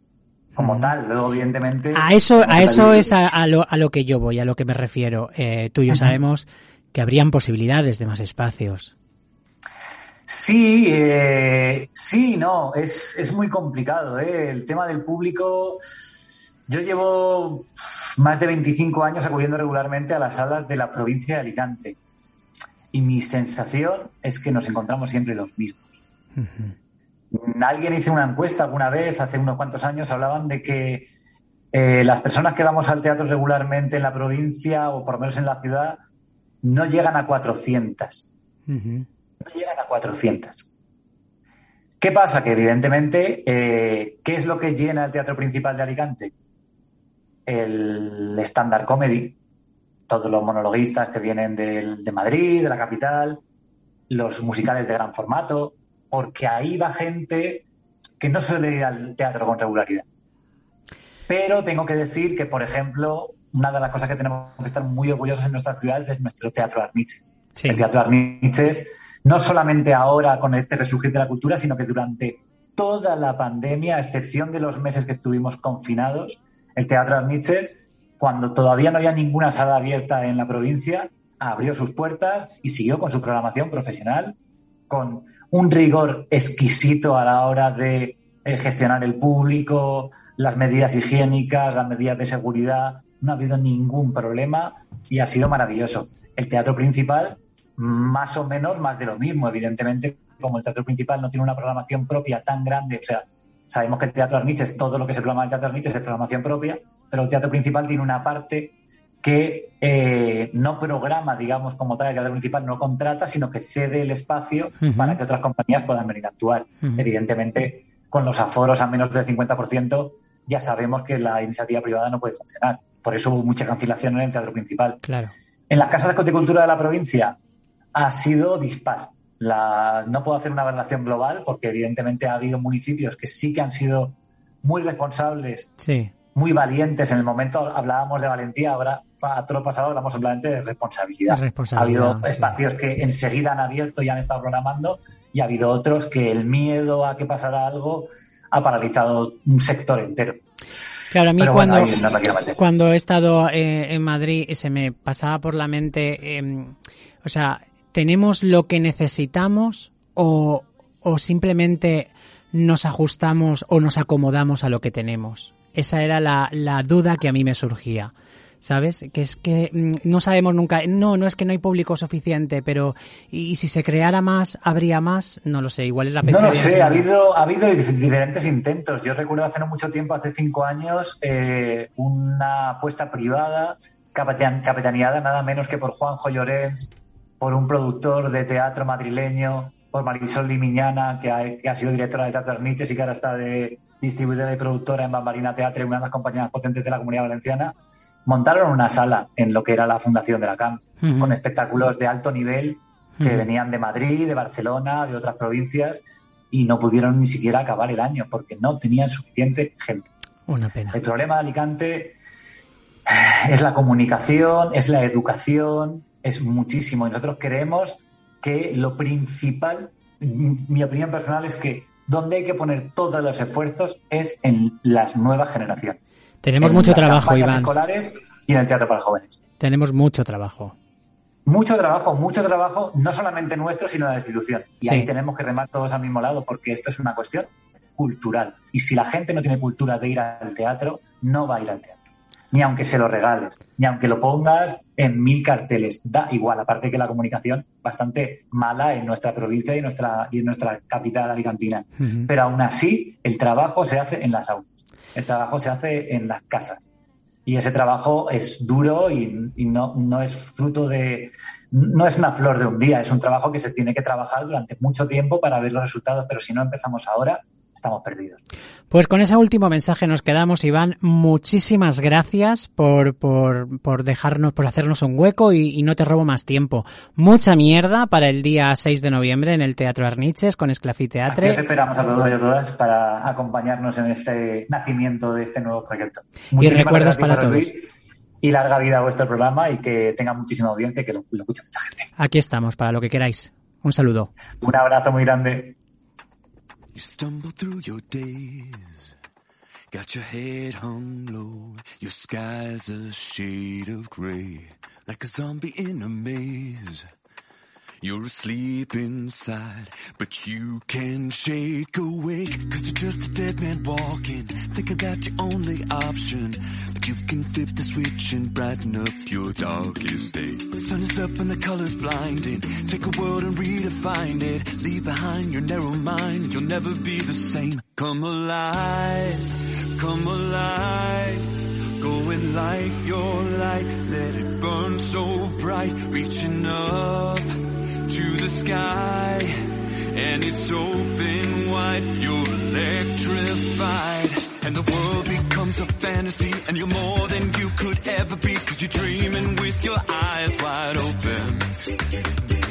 como tal. Luego, evidentemente. A eso, a eso es a, a lo, a lo que yo voy, a lo que me refiero. Eh, tú y yo sabemos que habrían posibilidades de más espacios. Sí, eh, sí, no, es, es muy complicado. ¿eh? El tema del público. Yo llevo más de 25 años acudiendo regularmente a las salas de la provincia de Alicante. Y mi sensación es que nos encontramos siempre los mismos. Alguien hizo una encuesta alguna vez, hace unos cuantos años, hablaban de que eh, las personas que vamos al teatro regularmente en la provincia o por lo menos en la ciudad no llegan a 400 Ujú. no llegan a 400. ¿Qué pasa? Que evidentemente, eh, ¿qué es lo que llena el teatro principal de Alicante? El stand-up comedy, todos los monologuistas que vienen del- de Madrid, de la capital, los musicales de gran formato, porque ahí va gente que no suele ir al teatro con regularidad. Pero tengo que decir que, por ejemplo, una de las cosas que tenemos que estar muy orgullosos en nuestra ciudad es nuestro teatro Arniches. Sí. El teatro Arniches, no solamente ahora con este resurgir de la cultura, sino que durante toda la pandemia, a excepción de los meses que estuvimos confinados, el teatro Arniches cuando todavía no había ninguna sala abierta en la provincia, abrió sus puertas y siguió con su programación profesional, con un rigor exquisito a la hora de eh, gestionar el público, las medidas higiénicas, las medidas de seguridad. No ha habido ningún problema y ha sido maravilloso. El teatro principal, más o menos, más de lo mismo. Evidentemente, como el teatro principal no tiene una programación propia tan grande, o sea, sabemos que el teatro Arniches, todo lo que se programa en el teatro Arniches es programación propia, pero el teatro principal tiene una parte que eh, no programa, digamos, como tal el teatro principal, no contrata, sino que cede el espacio para que otras compañías puedan venir a actuar. Evidentemente, con los aforos a menos del 50%, ya sabemos que la iniciativa privada no puede funcionar. Por eso hubo mucha cancelación en el teatro principal. Claro. En las casas de horticultura de la provincia ha sido dispar. La- no puedo hacer una relación global porque evidentemente ha habido municipios que sí que han sido muy responsables, Sí. muy valientes. En el momento hablábamos de valentía, ahora a todo lo pasado hablamos simplemente de responsabilidad. Ha habido sí. espacios que enseguida han abierto y han estado programando y ha habido otros que el miedo a que pasara algo ha paralizado un sector entero. Claro, a mí Pero cuando, no he estado eh, en Madrid se me pasaba por la mente, eh, o sea, ¿tenemos lo que necesitamos o, o simplemente nos ajustamos o nos acomodamos a lo que tenemos? Esa era la, la duda que a mí me surgía. ¿Sabes? Que es que mm, no sabemos nunca. No, no es que no hay público suficiente, pero ¿y si se creara más, habría más? No lo sé, igual es la No lo sé, ha habido, ha habido dif- diferentes intentos. Yo recuerdo hace no mucho tiempo, hace cinco años, eh, una apuesta privada capitan- capitaneada nada menos que por Juanjo Llorens, por un productor de teatro madrileño, por Marisol Limiñana, que ha, que ha sido directora de Teatro Arniches y que ahora está de distribuidora y productora en Bambarina Teatre, una de las compañías potentes de la Comunidad Valenciana. Montaron una sala en lo que era la fundación de la CAM, con espectáculos de alto nivel que venían de Madrid, de Barcelona, de otras provincias y no pudieron ni siquiera acabar el año porque no tenían suficiente gente. Una pena. El problema de Alicante es la comunicación, es la educación, es muchísimo. Y nosotros creemos que lo principal, mi opinión personal es que donde hay que poner todos los esfuerzos es en las nuevas generaciones. Tenemos En mucho las trabajo, Iván. escolares y en el teatro para jóvenes. Tenemos mucho trabajo. Mucho trabajo, mucho trabajo, no solamente nuestro, sino de la institución. Y Sí. ahí tenemos que remar todos al mismo lado, porque esto es una cuestión cultural. Y si la gente no tiene cultura de ir al teatro, no va a ir al teatro. Ni aunque se lo regales, ni aunque lo pongas en mil carteles. Da igual, aparte que la comunicación bastante mala en nuestra provincia y en nuestra, y en nuestra capital alicantina. Ujú. Pero aún así, el trabajo se hace en las aulas. El trabajo se hace en las casas. Y ese trabajo es duro y, y no, no es fruto de. No es una flor de un día, es un trabajo que se tiene que trabajar durante mucho tiempo para ver los resultados. Pero si no empezamos ahora, estamos perdidos. Pues con ese último mensaje nos quedamos, Iván. Muchísimas gracias por, por, por dejarnos, por hacernos un hueco y, y no te robo más tiempo. Mucha mierda para el día 6 de noviembre en el Teatro Arniches con Esclafi Aquí os esperamos a todos y a todas para acompañarnos en este nacimiento de este nuevo proyecto. Muchísimas recuerdos gracias, para todos. Luis, Y larga vida a vuestro programa y que tenga muchísima audiencia y que lo, lo escuche mucha gente. Aquí estamos para lo que queráis. Un saludo. Un abrazo muy grande. You stumble through your days, got your head hung low, your sky's a shade of gray, like a zombie in a maze. You're asleep inside, but you can shake awake, cause you're just a dead man walking, thinking that's your only option. But you can flip the switch and brighten up your darkest day. The sun is up and the colors blinding, take a world and redefine it. Leave behind your narrow mind, you'll never be the same. Come alive, come alive. Go and light your light, let it burn so bright, reaching up to the sky. And it's open wide, you're electrified. And the world becomes a fantasy, and you're more than you could ever be, cause you're dreaming with your eyes wide open.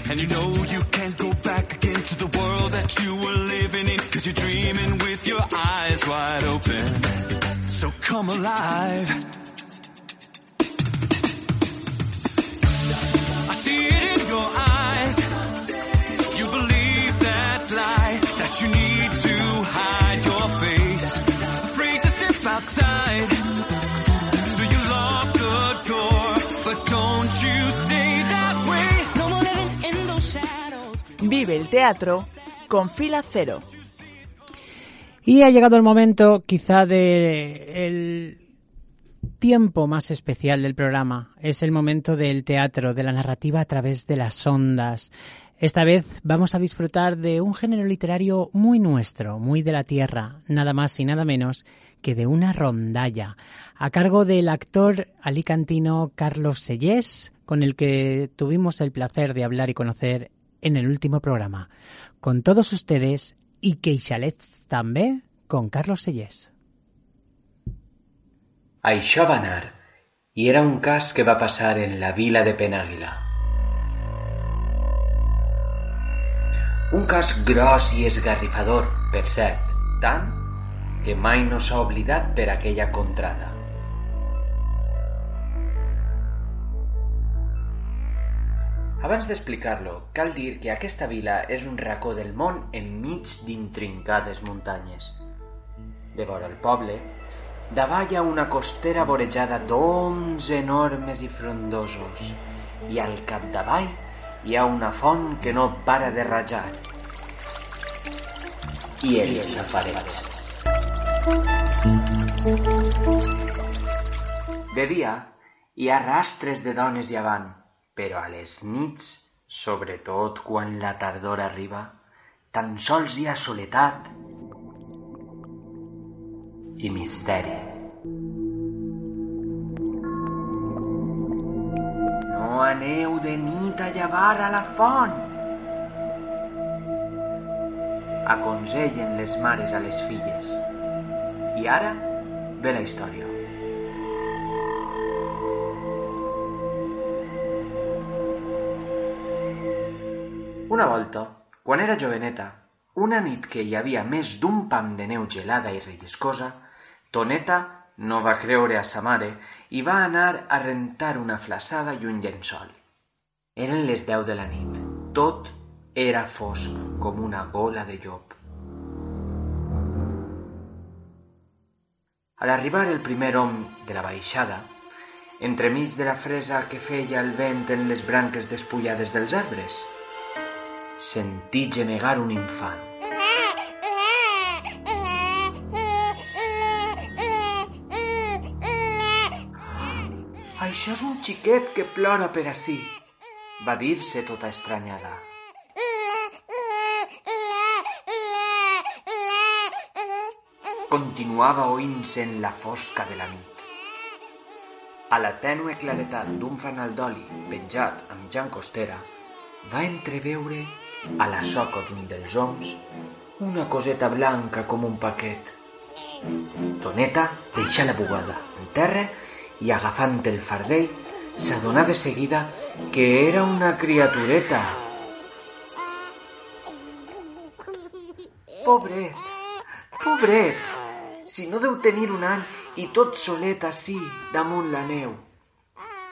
And you know you can't go back again to the world that you were living in, cause you're dreaming with your eyes wide open. So come alive. I see it in your eyes. Vive el teatro con fila cero. Y ha llegado el momento quizá de el tiempo más especial del programa. Es el momento del teatro, de la narrativa a través de las ondas. Esta vez vamos a disfrutar de un género literario muy nuestro, muy de la tierra, nada más y nada menos que de una rondalla, a cargo del actor alicantino Carlos Sellés, con el que tuvimos el placer de hablar y conocer en el último programa. Con todos ustedes, y Queixalets també, con Carlos Sellés. Això va anar, i era un cas que va passar en la vila de Penàguila. Un cas gros i esgarrifador, per cert, tant que mai no s'ha oblidat per aquella contrada. Abans d'explicar-lo, cal dir que aquesta vila és un racó del món enmig d'intrincades muntanyes. De vora el poble, davall hi ha una costera vorejada d'oms enormes i frondosos i al capdavall hi ha una font que no para de rajar. I els apareix. De dia hi ha rastres de dones llevant, però a les nits, sobretot quan la tardor arriba, tan sols hi ha soledat i misteri. No aneu de nit a llevar a la font. Aconsellen les mares a les filles. I ara ve la història. Una volta, quan era joveneta, una nit que hi havia més d'un pam de neu gelada i relliscosa, Toneta no va creure a sa mare i va anar a rentar una flaçada i un llençol. Eren les deu de la nit. Tot era fosc com una gola de llop. A l'arribar el primer hom de la baixada, entremig de la fresa que feia el vent en les branques despullades dels arbres, sentí gemegar un infant. Això és un xiquet que plora per ací, va dir-se tota estranyada. Continuava oint-se en la fosca de la nit. A la tènue claretat d'un fanal d'oli penjat amb Jan Costera, va entreveure a la soca d'un dels oms una coseta blanca com un paquet. Toneta deixà la bugada en terra i agafant el fardell s'adonà de seguida que era una criatureta. Pobret, pobret, si no deu tenir un any i tot solet ací damunt la neu.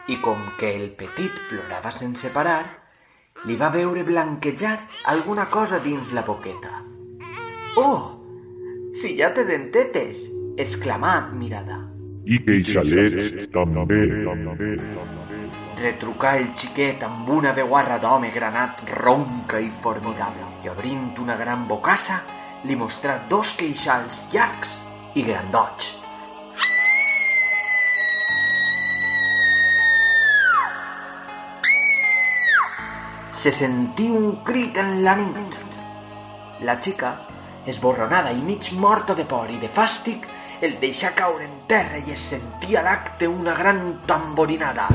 I com que el petit plorava sense parar, li va veure blanquejar alguna cosa dins la boqueta. Oh, si ja té dentetes! exclamà admirada. I queixalets també. Retrucà el xiquet amb una veuarra d'home granat ronca i formidable i obrint una gran bocassa li mostrà dos queixals llargs i grandots. Se sentí un crit en la nit. La xica, esborronada i mig morta de por i de fàstic, el deixà caure en terra i es sentia l'acte una gran tamborinada.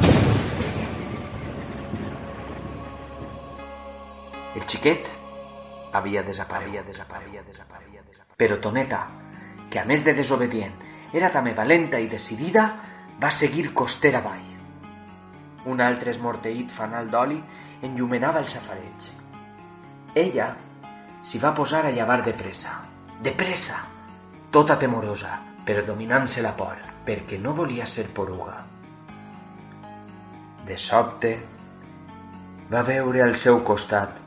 El xiquet havia desaparegut, desaparegut, desaparegut, desaparegut. Però Toneta, que a més de desobedient era també valenta i decidida, va seguir costera avall. Un altre esmorteït fanal d'oli enllumenava el safareig. Ella s'hi va posar a llevar de pressa, de pressa, tota temorosa, però dominant-se la por, perquè no volia ser poruga. De sobte, va veure al seu costat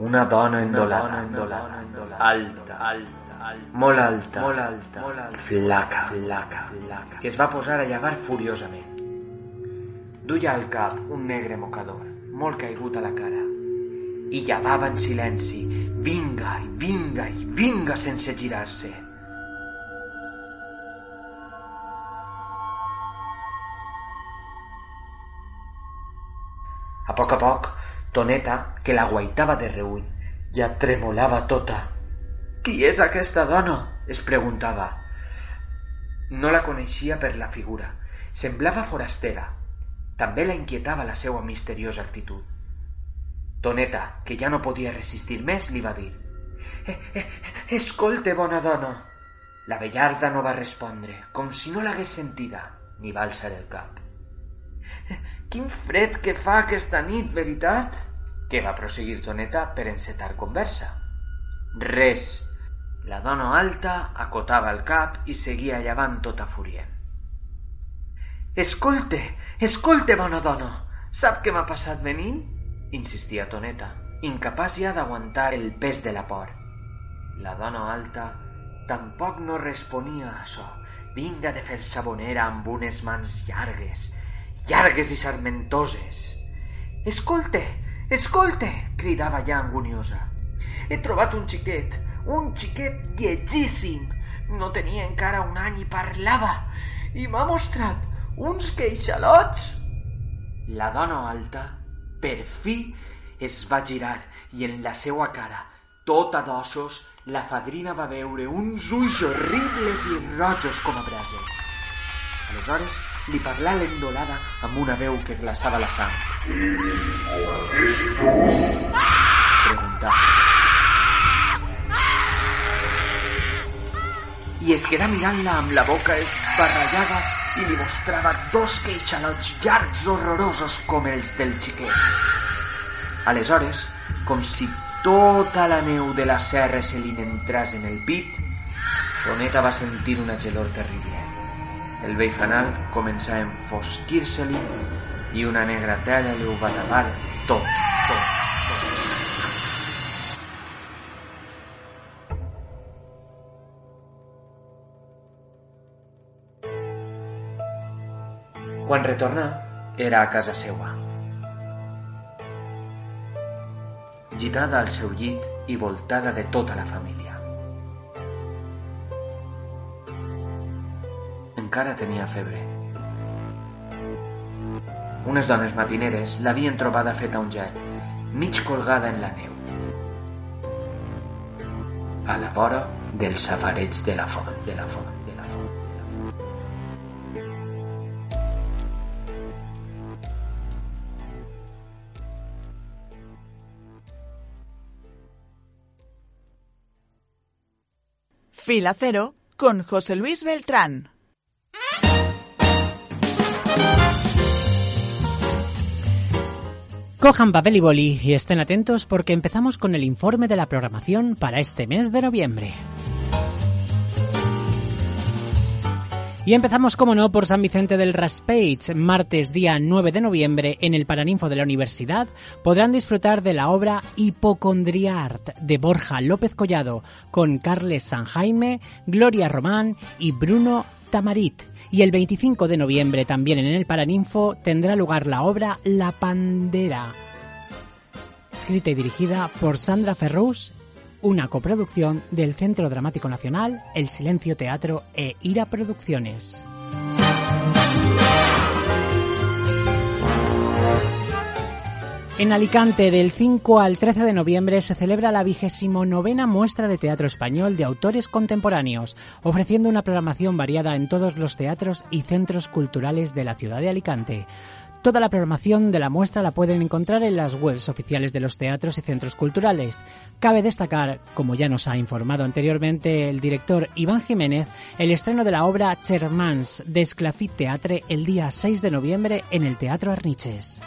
una dona endolada, endolada, endolada alta, alta, alta, molt alta, molt alta, molt alta, flaca, flaca, flaca, que es va posar a llevar furiosament. Duia al cap un negre mocador, molt caigut a la cara, i llamava en silenci, vinga, i vinga, i vinga, sense girar-se. A poc a poc, Toneta, que la guaitava de reull, ja tremolava tota. Qui és aquesta dona? es preguntava. No la coneixia per la figura. Semblava forastera. També la inquietava la seva misteriosa actitud. Toneta, que ja no podia resistir més, li va dir eh, eh, Escolte, bona dona. La vellarda no va respondre, com si no l'hagués sentida, ni va alçar el cap. Quin fred que fa aquesta nit, veritat? Què va prosseguir Toneta per encetar conversa. Res. La dona alta acotava el cap i seguia llavant tota furient. Escolte, escolte, bona dona. Sap què m'ha passat venint? Insistia Toneta, incapaç ja d'aguantar el pes de la por. La dona alta tampoc no responia a això. Vinga de fer sabonera amb unes mans llargues, llargues i sarmentoses. Escolte, escolte, cridava ja anguniosa. He trobat un xiquet, un xiquet llegíssim. No tenia encara un any i parlava. I m'ha mostrat uns queixalots. La dona alta, per fi, es va girar i en la seua cara, tota d'ossos, la fadrina va veure uns ulls horribles i rojos com a brases. Aleshores li parlà l'endolada amb una veu que glaçava la sang. Preguntà. I es quedà mirant-la amb la boca esbarrallada i li mostrava dos queixalots llargs horrorosos com els del xiquet. Aleshores, com si tota la neu de la serra se li n'entràs en el pit, Toneta va sentir una gelor terrible. El vell fanal començà a enfosquir-se-li i una negra tela li ho va tapar tot, tot, tot. Quan retornà, era a casa seua. Gitada al seu llit i voltada de tota la família. Encara tenia febre. Unes dones matineres l'havien trobada feta un gel, mig colgada en la neu, a la vora del safareig de la font, de la font. Fila Cero con José Luis Beltrán. Cojan papel y boli y estén atentos porque empezamos con el informe de la programación para este mes de noviembre. Y empezamos, como no, por San Vicente del Raspage. Martes, día 9 de noviembre, en el Paraninfo de la Universidad, podrán disfrutar de la obra Hipocondriart de Borja López Collado, con Carles San Jaime, Gloria Román y Bruno Tamarit. Y el 25 de noviembre, también en el Paraninfo, tendrá lugar la obra La Pandera, escrita y dirigida por Sandra Ferrus una coproducción del Centro Dramático Nacional, El Silencio Teatro e Ira Producciones. En Alicante, del 5 al 13 de noviembre, se celebra la vigésimo novena muestra de teatro español de autores contemporáneos, ofreciendo una programación variada en todos los teatros y centros culturales de la ciudad de Alicante. Toda la programación de la muestra la pueden encontrar en las webs oficiales de los teatros y centros culturales. Cabe destacar, como ya nos ha informado anteriormente el director Iván Jiménez, el estreno de la obra Chermans de Esclafit Teatre el día 6 de noviembre en el Teatro Arniches.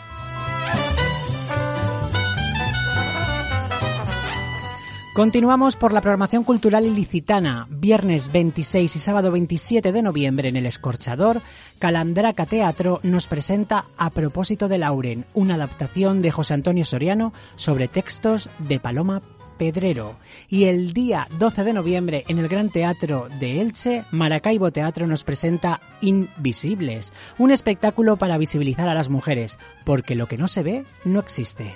Continuamos por la programación cultural ilicitana. Viernes 26 y sábado 27 de noviembre en el Escorchador, Calandraca Teatro nos presenta A propósito de Lauren, una adaptación de José Antonio Soriano sobre textos de Paloma Pedrero. Y el día 12 de noviembre en el Gran Teatro de Elche, Maracaibo Teatro nos presenta Invisibles, un espectáculo para visibilizar a las mujeres, porque lo que no se ve no existe.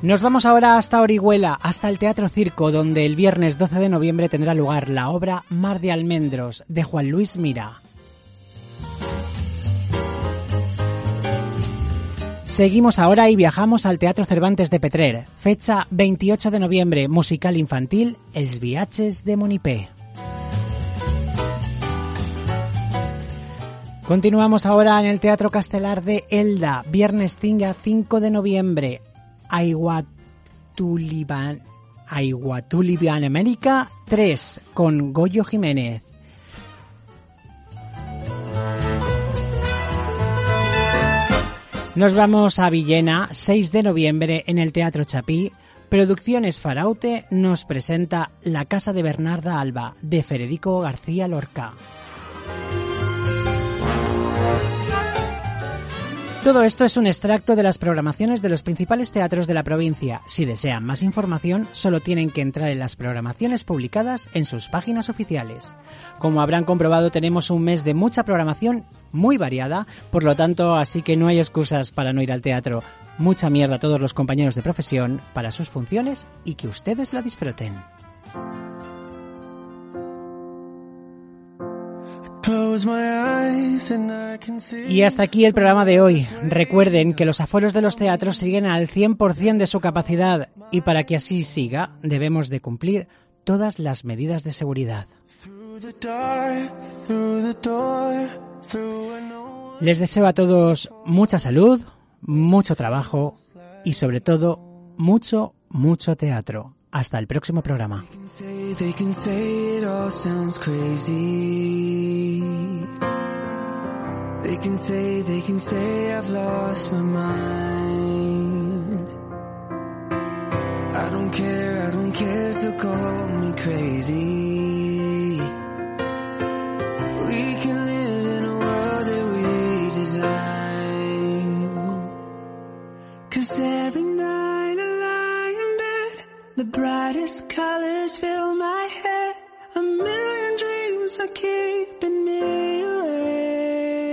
Nos vamos ahora hasta Orihuela, hasta el Teatro Circo, donde el viernes 12 de noviembre tendrá lugar la obra Mar de Almendros, de Juan Luis Mira. Seguimos ahora y viajamos al Teatro Cervantes de Petrer, fecha 28 de noviembre, musical infantil Els viaches de Monipé. Continuamos ahora en el Teatro Castelar de Elda, viernes 5 de noviembre, Aiguatuliban, América 3 con Goyo Jiménez. Nos vamos a Villena, 6 de noviembre en el Teatro Chapí. Producciones Faraute nos presenta La Casa de Bernarda Alba de Federico García Lorca. Todo esto es un extracto de las programaciones de los principales teatros de la provincia. Si desean más información, solo tienen que entrar en las programaciones publicadas en sus páginas oficiales. Como habrán comprobado, tenemos un mes de mucha programación muy variada, por lo tanto, así que no hay excusas para no ir al teatro. Mucha mierda a todos los compañeros de profesión para sus funciones y que ustedes la disfruten. Y hasta aquí el programa de hoy. Recuerden que los aforos de los teatros siguen al 100% de su capacidad y para que así siga debemos de cumplir todas las medidas de seguridad. Les deseo a todos mucha salud, mucho trabajo y sobre todo mucho, mucho teatro. Hasta el próximo programa. They can say, they can say I've lost my mind. I don't care, I don't care, so call me crazy. We can live in a world that we design. Cause every night I lie in bed, the brightest colors fill my head. A million dreams are keeping me awake.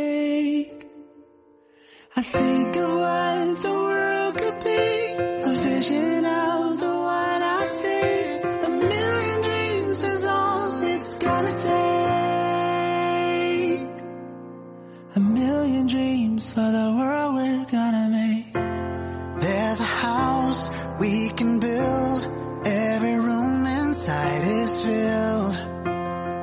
I think of what the world could be, a vision of the one I see. A million dreams is all it's gonna take. A million dreams for the world we're gonna make. There's a house we can build. Every room inside is filled